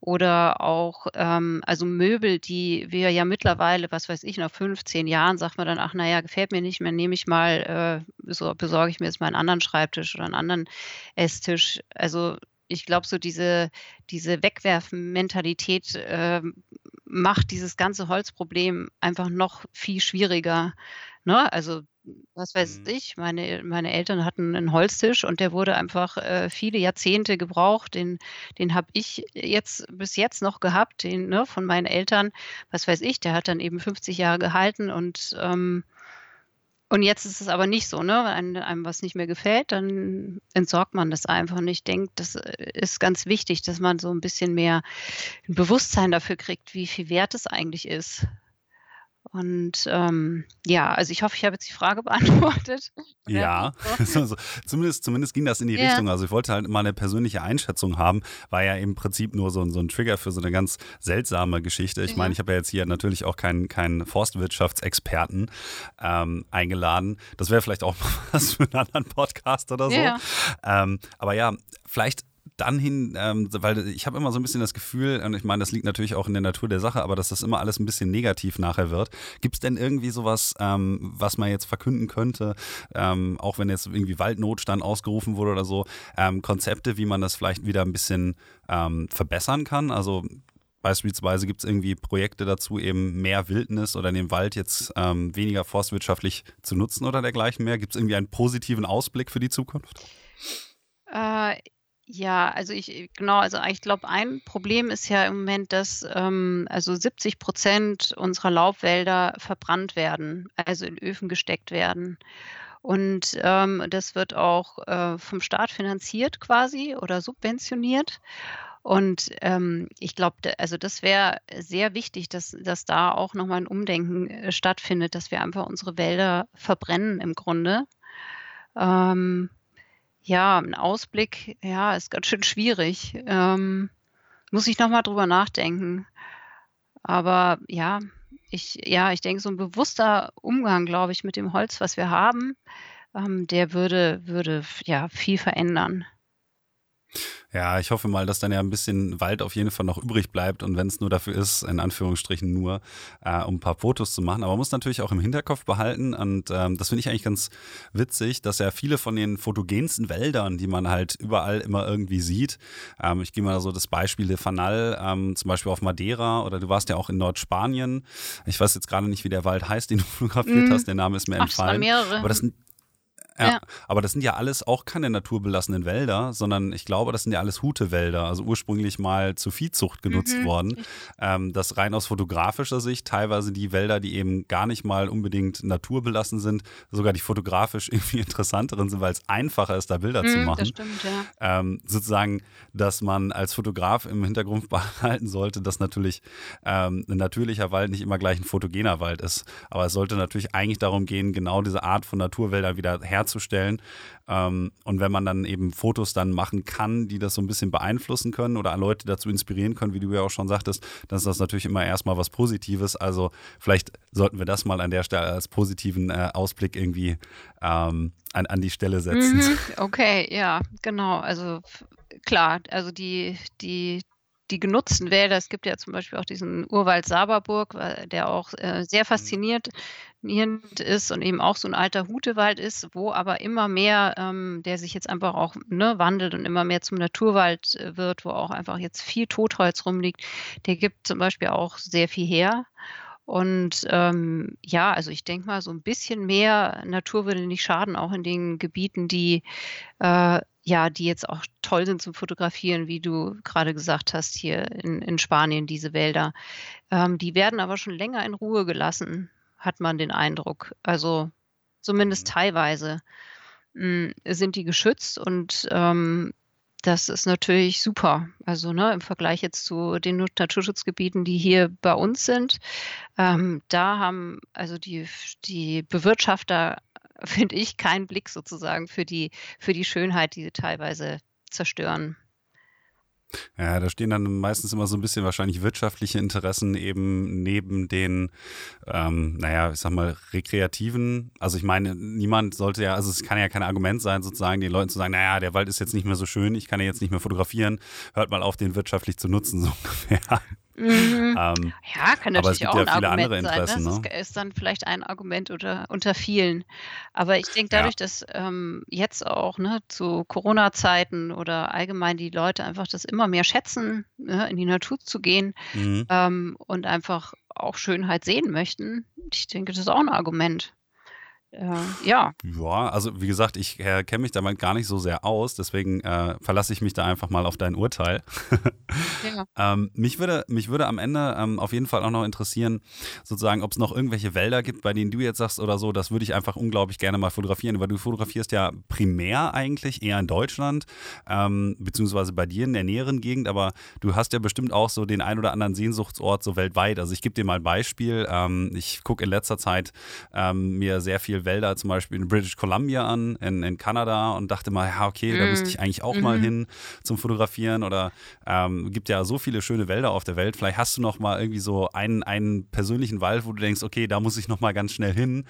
oder auch ähm, also Möbel, die wir ja mittlerweile, was weiß ich, nach 15 Jahren sagt man dann, ach naja, gefällt mir nicht mehr, nehme ich mal, äh, so besorge ich mir jetzt mal einen anderen Schreibtisch oder einen anderen Esstisch. Also ich glaube, so diese, diese Wegwerfen-Mentalität äh, macht dieses ganze Holzproblem einfach noch viel schwieriger. Ne? Also, was weiß mhm. ich, meine, meine Eltern hatten einen Holztisch und der wurde einfach äh, viele Jahrzehnte gebraucht. Den, den habe ich jetzt bis jetzt noch gehabt, den ne, von meinen Eltern. Was weiß ich, der hat dann eben 50 Jahre gehalten und ähm, und jetzt ist es aber nicht so, ne? Wenn einem was nicht mehr gefällt, dann entsorgt man das einfach. Und ich denke, das äh, ist ganz wichtig, dass man so ein bisschen mehr ein Bewusstsein dafür kriegt, wie viel wert es eigentlich ist. Und ähm, ja, also ich hoffe, ich habe jetzt die Frage beantwortet. Ja, also, zumindest, zumindest ging das in die ja. Richtung. Also ich wollte halt mal eine persönliche Einschätzung haben, war ja im Prinzip nur so, so ein Trigger für so eine ganz seltsame Geschichte. Ich ja. meine, ich habe ja jetzt hier natürlich auch keinen, keinen Forstwirtschaftsexperten ähm, eingeladen. Das wäre vielleicht auch mal was für einen anderen Podcast oder so. Ja. Ähm, aber ja, vielleicht dann hin, ähm, weil ich habe immer so ein bisschen das Gefühl, und ich meine, das liegt natürlich auch in der Natur der Sache, aber dass das immer alles ein bisschen negativ nachher wird. Gibt es denn irgendwie sowas, ähm, was man jetzt verkünden könnte, ähm, auch wenn jetzt irgendwie Waldnotstand ausgerufen wurde oder so, ähm, Konzepte, wie man das vielleicht wieder ein bisschen ähm, verbessern kann? Also Beispielsweise gibt es irgendwie Projekte dazu, eben mehr Wildnis oder den Wald jetzt ähm, weniger forstwirtschaftlich zu nutzen oder dergleichen mehr. Gibt es irgendwie einen positiven Ausblick für die Zukunft? Äh, Ja, also ich genau, also ich glaube, ein Problem ist ja im Moment, dass, ähm, also 70% unserer Laubwälder verbrannt werden, also in Öfen gesteckt werden. Und, ähm, das wird auch, äh, vom Staat finanziert quasi oder subventioniert. Und, ähm, ich glaube, also das wäre sehr wichtig, dass dass da auch noch mal 'n Umdenken, äh, stattfindet, dass wir einfach unsere Wälder verbrennen im Grunde. Ähm, ja, 'n Ausblick, ja, ist ganz schön schwierig. Ähm, muss ich noch mal drüber nachdenken. Aber ja, ich ja, ich denke, so 'n bewusster Umgang, glaube ich, mit dem Holz, was wir haben, ähm, der würde würde ja, viel verändern. Ja, ich hoffe mal, dass dann ja ein bisschen Wald auf jeden Fall noch übrig bleibt und wenn es nur dafür ist, in Anführungsstrichen nur, äh, um ein paar Fotos zu machen. Aber man muss natürlich auch im Hinterkopf behalten und ähm, das finde ich eigentlich ganz witzig, dass ja viele von den fotogensten Wäldern, die man halt überall immer irgendwie sieht, ähm, ich gehe mal so das Beispiel de Fanal, ähm, zum Beispiel auf Madeira oder du warst ja auch in Nordspanien. Ich weiß jetzt gerade nicht, wie der Wald heißt, den du fotografiert Mhm. hast, der Name ist mir Ach, entfallen. Aber mehrere. das sind ja, Ja. aber das sind ja alles auch keine naturbelassenen Wälder, sondern ich glaube, das sind ja alles Hutewälder, also ursprünglich mal zur Viehzucht genutzt Mhm. worden. Ähm, das rein aus fotografischer Sicht, teilweise die Wälder, die eben gar nicht mal unbedingt naturbelassen sind, sogar die fotografisch irgendwie interessanteren sind, weil es einfacher ist, da Bilder zu Mhm, das machen. stimmt, ja. Ähm, sozusagen, dass man als Fotograf im Hintergrund behalten sollte, dass natürlich ähm, ein natürlicher Wald nicht immer gleich ein fotogener Wald ist. Aber es sollte natürlich eigentlich darum gehen, genau diese Art von Naturwäldern wieder herzustellen. Ähm, und wenn man dann eben Fotos dann machen kann, die das so ein bisschen beeinflussen können oder Leute dazu inspirieren können, wie du ja auch schon sagtest, dann ist das natürlich immer erstmal was Positives. Also vielleicht sollten wir das mal an der Stelle als positiven äh, Ausblick irgendwie ähm, an, an die Stelle setzen. Mhm. Okay, ja, genau. Also klar, also die die die genutzten Wälder es gibt ja zum Beispiel auch diesen Urwald Saberburg, der auch, äh, sehr Mhm. faszinierend nierend ist und eben auch so 'n alter Hutewald ist, wo aber immer mehr ähm, der sich jetzt einfach auch, ne, wandelt und immer mehr zum Naturwald, äh, wird, wo auch einfach jetzt viel Totholz rumliegt. Der gibt zum Beispiel auch sehr viel her. Und, ähm, ja, also ich denke mal, so 'n bisschen mehr Natur würde nicht schaden, auch in den Gebieten, die, äh ja, die jetzt auch toll sind zum Fotografieren, wie du grade gesagt hast, hier in in Spanien, diese Wälder. Ähm, die werden aber schon länger in Ruhe gelassen, hat man den Eindruck. Also, zumindest Mhm. teilweise, hm, sind die geschützt und, ähm, das ist natürlich super. Also, ne, im Vergleich jetzt zu den Naturschutzgebieten, die hier bei uns sind, ähm, da haben also die die Bewirtschafter, finde ich, keinen Blick sozusagen für die für die Schönheit, die sie teilweise zerstören. Ja, da stehen dann meistens immer so ein bisschen wahrscheinlich wirtschaftliche Interessen eben neben den, ähm, na ja, ich sage mal, rekreativen. Also, ich meine, niemand sollte ja also, es kann ja kein Argument sein, sozusagen den Leuten zu sagen: „Na ja, der Wald ist jetzt nicht mehr so schön, ich kann ihn jetzt nicht mehr fotografieren. Hört mal auf, den wirtschaftlich zu nutzen“, so ungefähr. Mhm. Ähm, Ja, kann natürlich auch ja 'n viele Argument sein, ne? Interessen, Es ne? ist ist dann vielleicht ein Argument unter unter vielen. Aber ich denke Ja. dadurch, dass, ähm, jetzt auch, ne, zu Corona-Zeiten oder allgemein die Leute einfach das immer mehr schätzen, ne, in die Natur zu gehen, Mhm. ähm, und einfach auch Schönheit sehen möchten. Ich denke, das ist auch 'n Argument. Äh, ja. Ja, also, wie gesagt, ich, äh, kenne mich damit gar nicht so sehr aus, deswegen, äh, verlasse ich mich da einfach mal auf dein Urteil. Ja. Ähm, mich würde mich würde am Ende, ähm, auf jeden Fall auch noch interessieren, sozusagen, ob's noch irgendwelche Wälder gibt, bei denen du jetzt sagst oder so: „Das würde ich einfach unglaublich gerne mal fotografieren“, weil du fotografierst ja primär eigentlich eher in Deutschland, ähm, beziehungsweise bei dir in der näheren Gegend, aber du hast ja bestimmt auch so den ein oder anderen Sehnsuchtsort so weltweit. Also, ich gebe dir mal 'n Beispiel. Ähm, ich gucke in letzter Zeit, ähm, mir sehr viel Wälder zum Beispiel in British Columbia an, in in Kanada und dachte mal: „Ja, okay, da müsste Mhm. ich eigentlich auch mal Mhm. hin zum Fotografieren“ oder, ähm, gibt ja so viele schöne Wälder auf der Welt. Vielleicht hast du noch mal irgendwie so einen einen persönlichen Wald, wo du denkst: „Okay, da muss ich noch mal ganz schnell hin,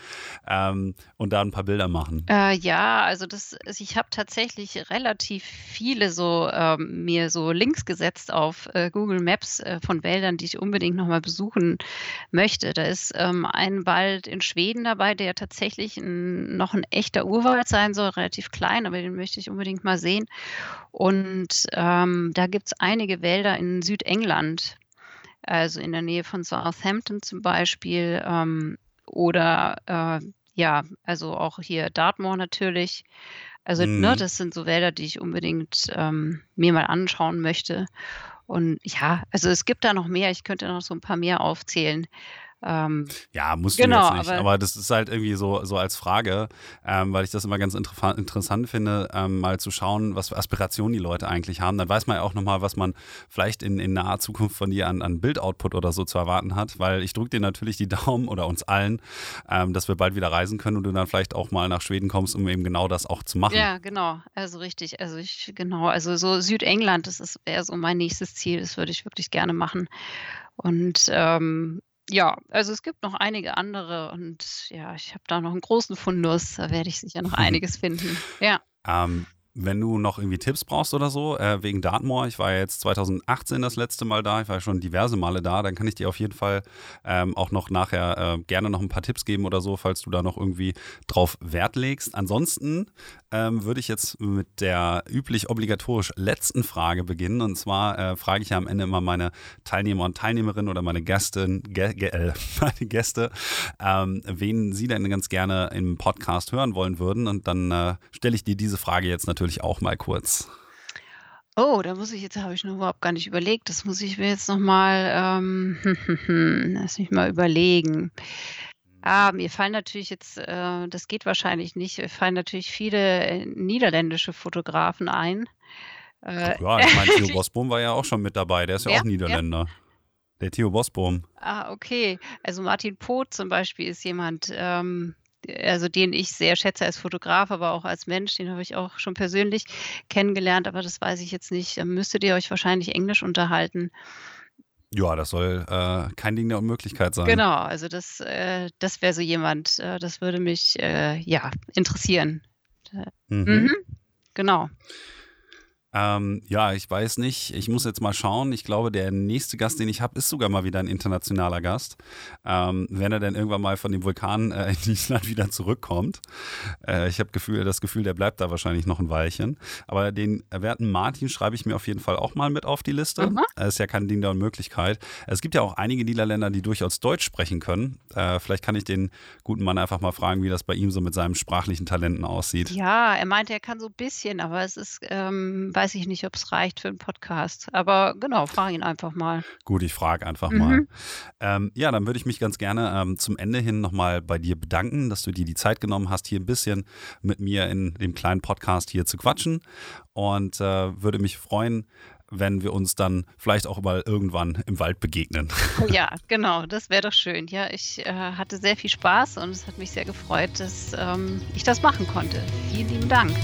ähm, und da 'n paar Bilder machen.“ Äh, ja, also das also ich habe tatsächlich relativ viele so ähm, mir so Links gesetzt auf, äh, Google Maps, äh, von Wäldern, die ich unbedingt noch mal besuchen möchte. Da ist, ähm, ein Wald in Schweden dabei, der tatsächlich 'n noch 'n echter Urwald sein soll, relativ klein, aber den möchte ich unbedingt mal sehen. Und, ähm, da gibt's einige Wälder in Südengland, also in der Nähe von Southampton zum Beispiel, ähm, oder, äh, ja, also auch hier Dartmoor natürlich. Also, mhm. ne, das sind so Wälder, die ich unbedingt ähm, mir mal anschauen möchte. Und ja, also es gibt da noch mehr. Ich könnte noch so ein paar mehr aufzählen. Ähm, ja, musst genau, du jetzt nicht. Aber, aber, das ist halt irgendwie so, so als Frage, ähm, weil ich das immer ganz interessant finde, ähm, mal zu schauen, was für Aspirationen die Leute eigentlich haben. Dann weiß man ja auch nochmal, was man vielleicht in, in naher Zukunft von dir an, an Bildoutput oder so zu erwarten hat, weil ich drücke dir natürlich die Daumen oder uns allen, ähm, dass wir bald wieder reisen können und du dann vielleicht auch mal nach Schweden kommst, um eben genau das auch zu machen. Ja, genau. Also richtig. Also ich, genau. Also so Südengland, das ist eher so mein nächstes Ziel. Das würde ich wirklich gerne machen. Und ähm, ja, also es gibt noch einige andere und ja, ich habe da noch einen großen Fundus, da werde ich sicher noch einiges finden. Ja. Ähm, wenn du noch irgendwie Tipps brauchst oder so, äh, wegen Dartmoor, ich war ja jetzt 2018 das letzte Mal da, ich war ja schon diverse Male da, dann kann ich dir auf jeden Fall ähm, auch noch nachher äh, gerne noch ein paar Tipps geben oder so, falls du da noch irgendwie drauf Wert legst. Ansonsten ähm, würde ich jetzt mit der üblich obligatorisch letzten Frage beginnen. Und zwar äh, frage ich ja am Ende immer meine Teilnehmer und Teilnehmerinnen oder meine Gäste, Gä Gä äh, meine Gäste, ähm, wen sie denn ganz gerne im Podcast hören wollen würden. Und dann äh, stelle ich dir diese Frage jetzt natürlich auch mal kurz. Oh, da muss ich jetzt habe ich noch überhaupt gar nicht überlegt. Das muss ich mir jetzt noch mal, ähm, lass mich mal überlegen. Ah, mir fallen natürlich jetzt, äh, das geht wahrscheinlich nicht, mir fallen natürlich viele äh, niederländische Fotografen ein. Äh, ja, ich meine, Theo Bosboom war ja auch schon mit dabei, der ist ja, ja auch Niederländer. Ja. Der Theo Bosboom. Ah, okay. Also Martin Poth zum Beispiel ist jemand, ähm, also den ich sehr schätze als Fotograf, aber auch als Mensch, den habe ich auch schon persönlich kennengelernt, aber das weiß ich jetzt nicht. Da müsstet ihr euch wahrscheinlich Englisch unterhalten. Ja, das soll äh, kein Ding der Unmöglichkeit sein. Genau, also das, äh, das wäre so jemand, äh, das würde mich äh, ja interessieren. Mhm. Mhm, genau. Ähm, ja, ich weiß nicht. Ich muss jetzt mal schauen. Ich glaube, der nächste Gast, den ich habe, ist sogar mal wieder ein internationaler Gast. Ähm, wenn er denn irgendwann mal von dem Vulkan äh, in Island wieder zurückkommt. Äh, ich habe Gefühl, das Gefühl, der bleibt da wahrscheinlich noch ein Weilchen. Aber den werten Martin schreibe ich mir auf jeden Fall auch mal mit auf die Liste. Mhm. Das ist ja kein Ding der Unmöglichkeit. Es gibt ja auch einige Niederländer, die durchaus Deutsch sprechen können. Äh, vielleicht kann ich den guten Mann einfach mal fragen, wie das bei ihm so mit seinem sprachlichen Talenten aussieht. Ja, er meinte, er kann so ein bisschen, aber es ist, ähm, weiß ich nicht, ob es reicht für einen Podcast. Aber genau, frage ihn einfach mal. Gut, ich frage einfach mhm. mal. Ähm, ja, dann würde ich mich ganz gerne ähm, zum Ende hin nochmal bei dir bedanken, dass du dir die Zeit genommen hast, hier ein bisschen mit mir in dem kleinen Podcast hier zu quatschen. Und äh, würde mich freuen, wenn wir uns dann vielleicht auch mal irgendwann im Wald begegnen. Ja, genau, das wäre doch schön. Ja, ich äh, hatte sehr viel Spaß und es hat mich sehr gefreut, dass ähm, ich das machen konnte. Vielen lieben Dank.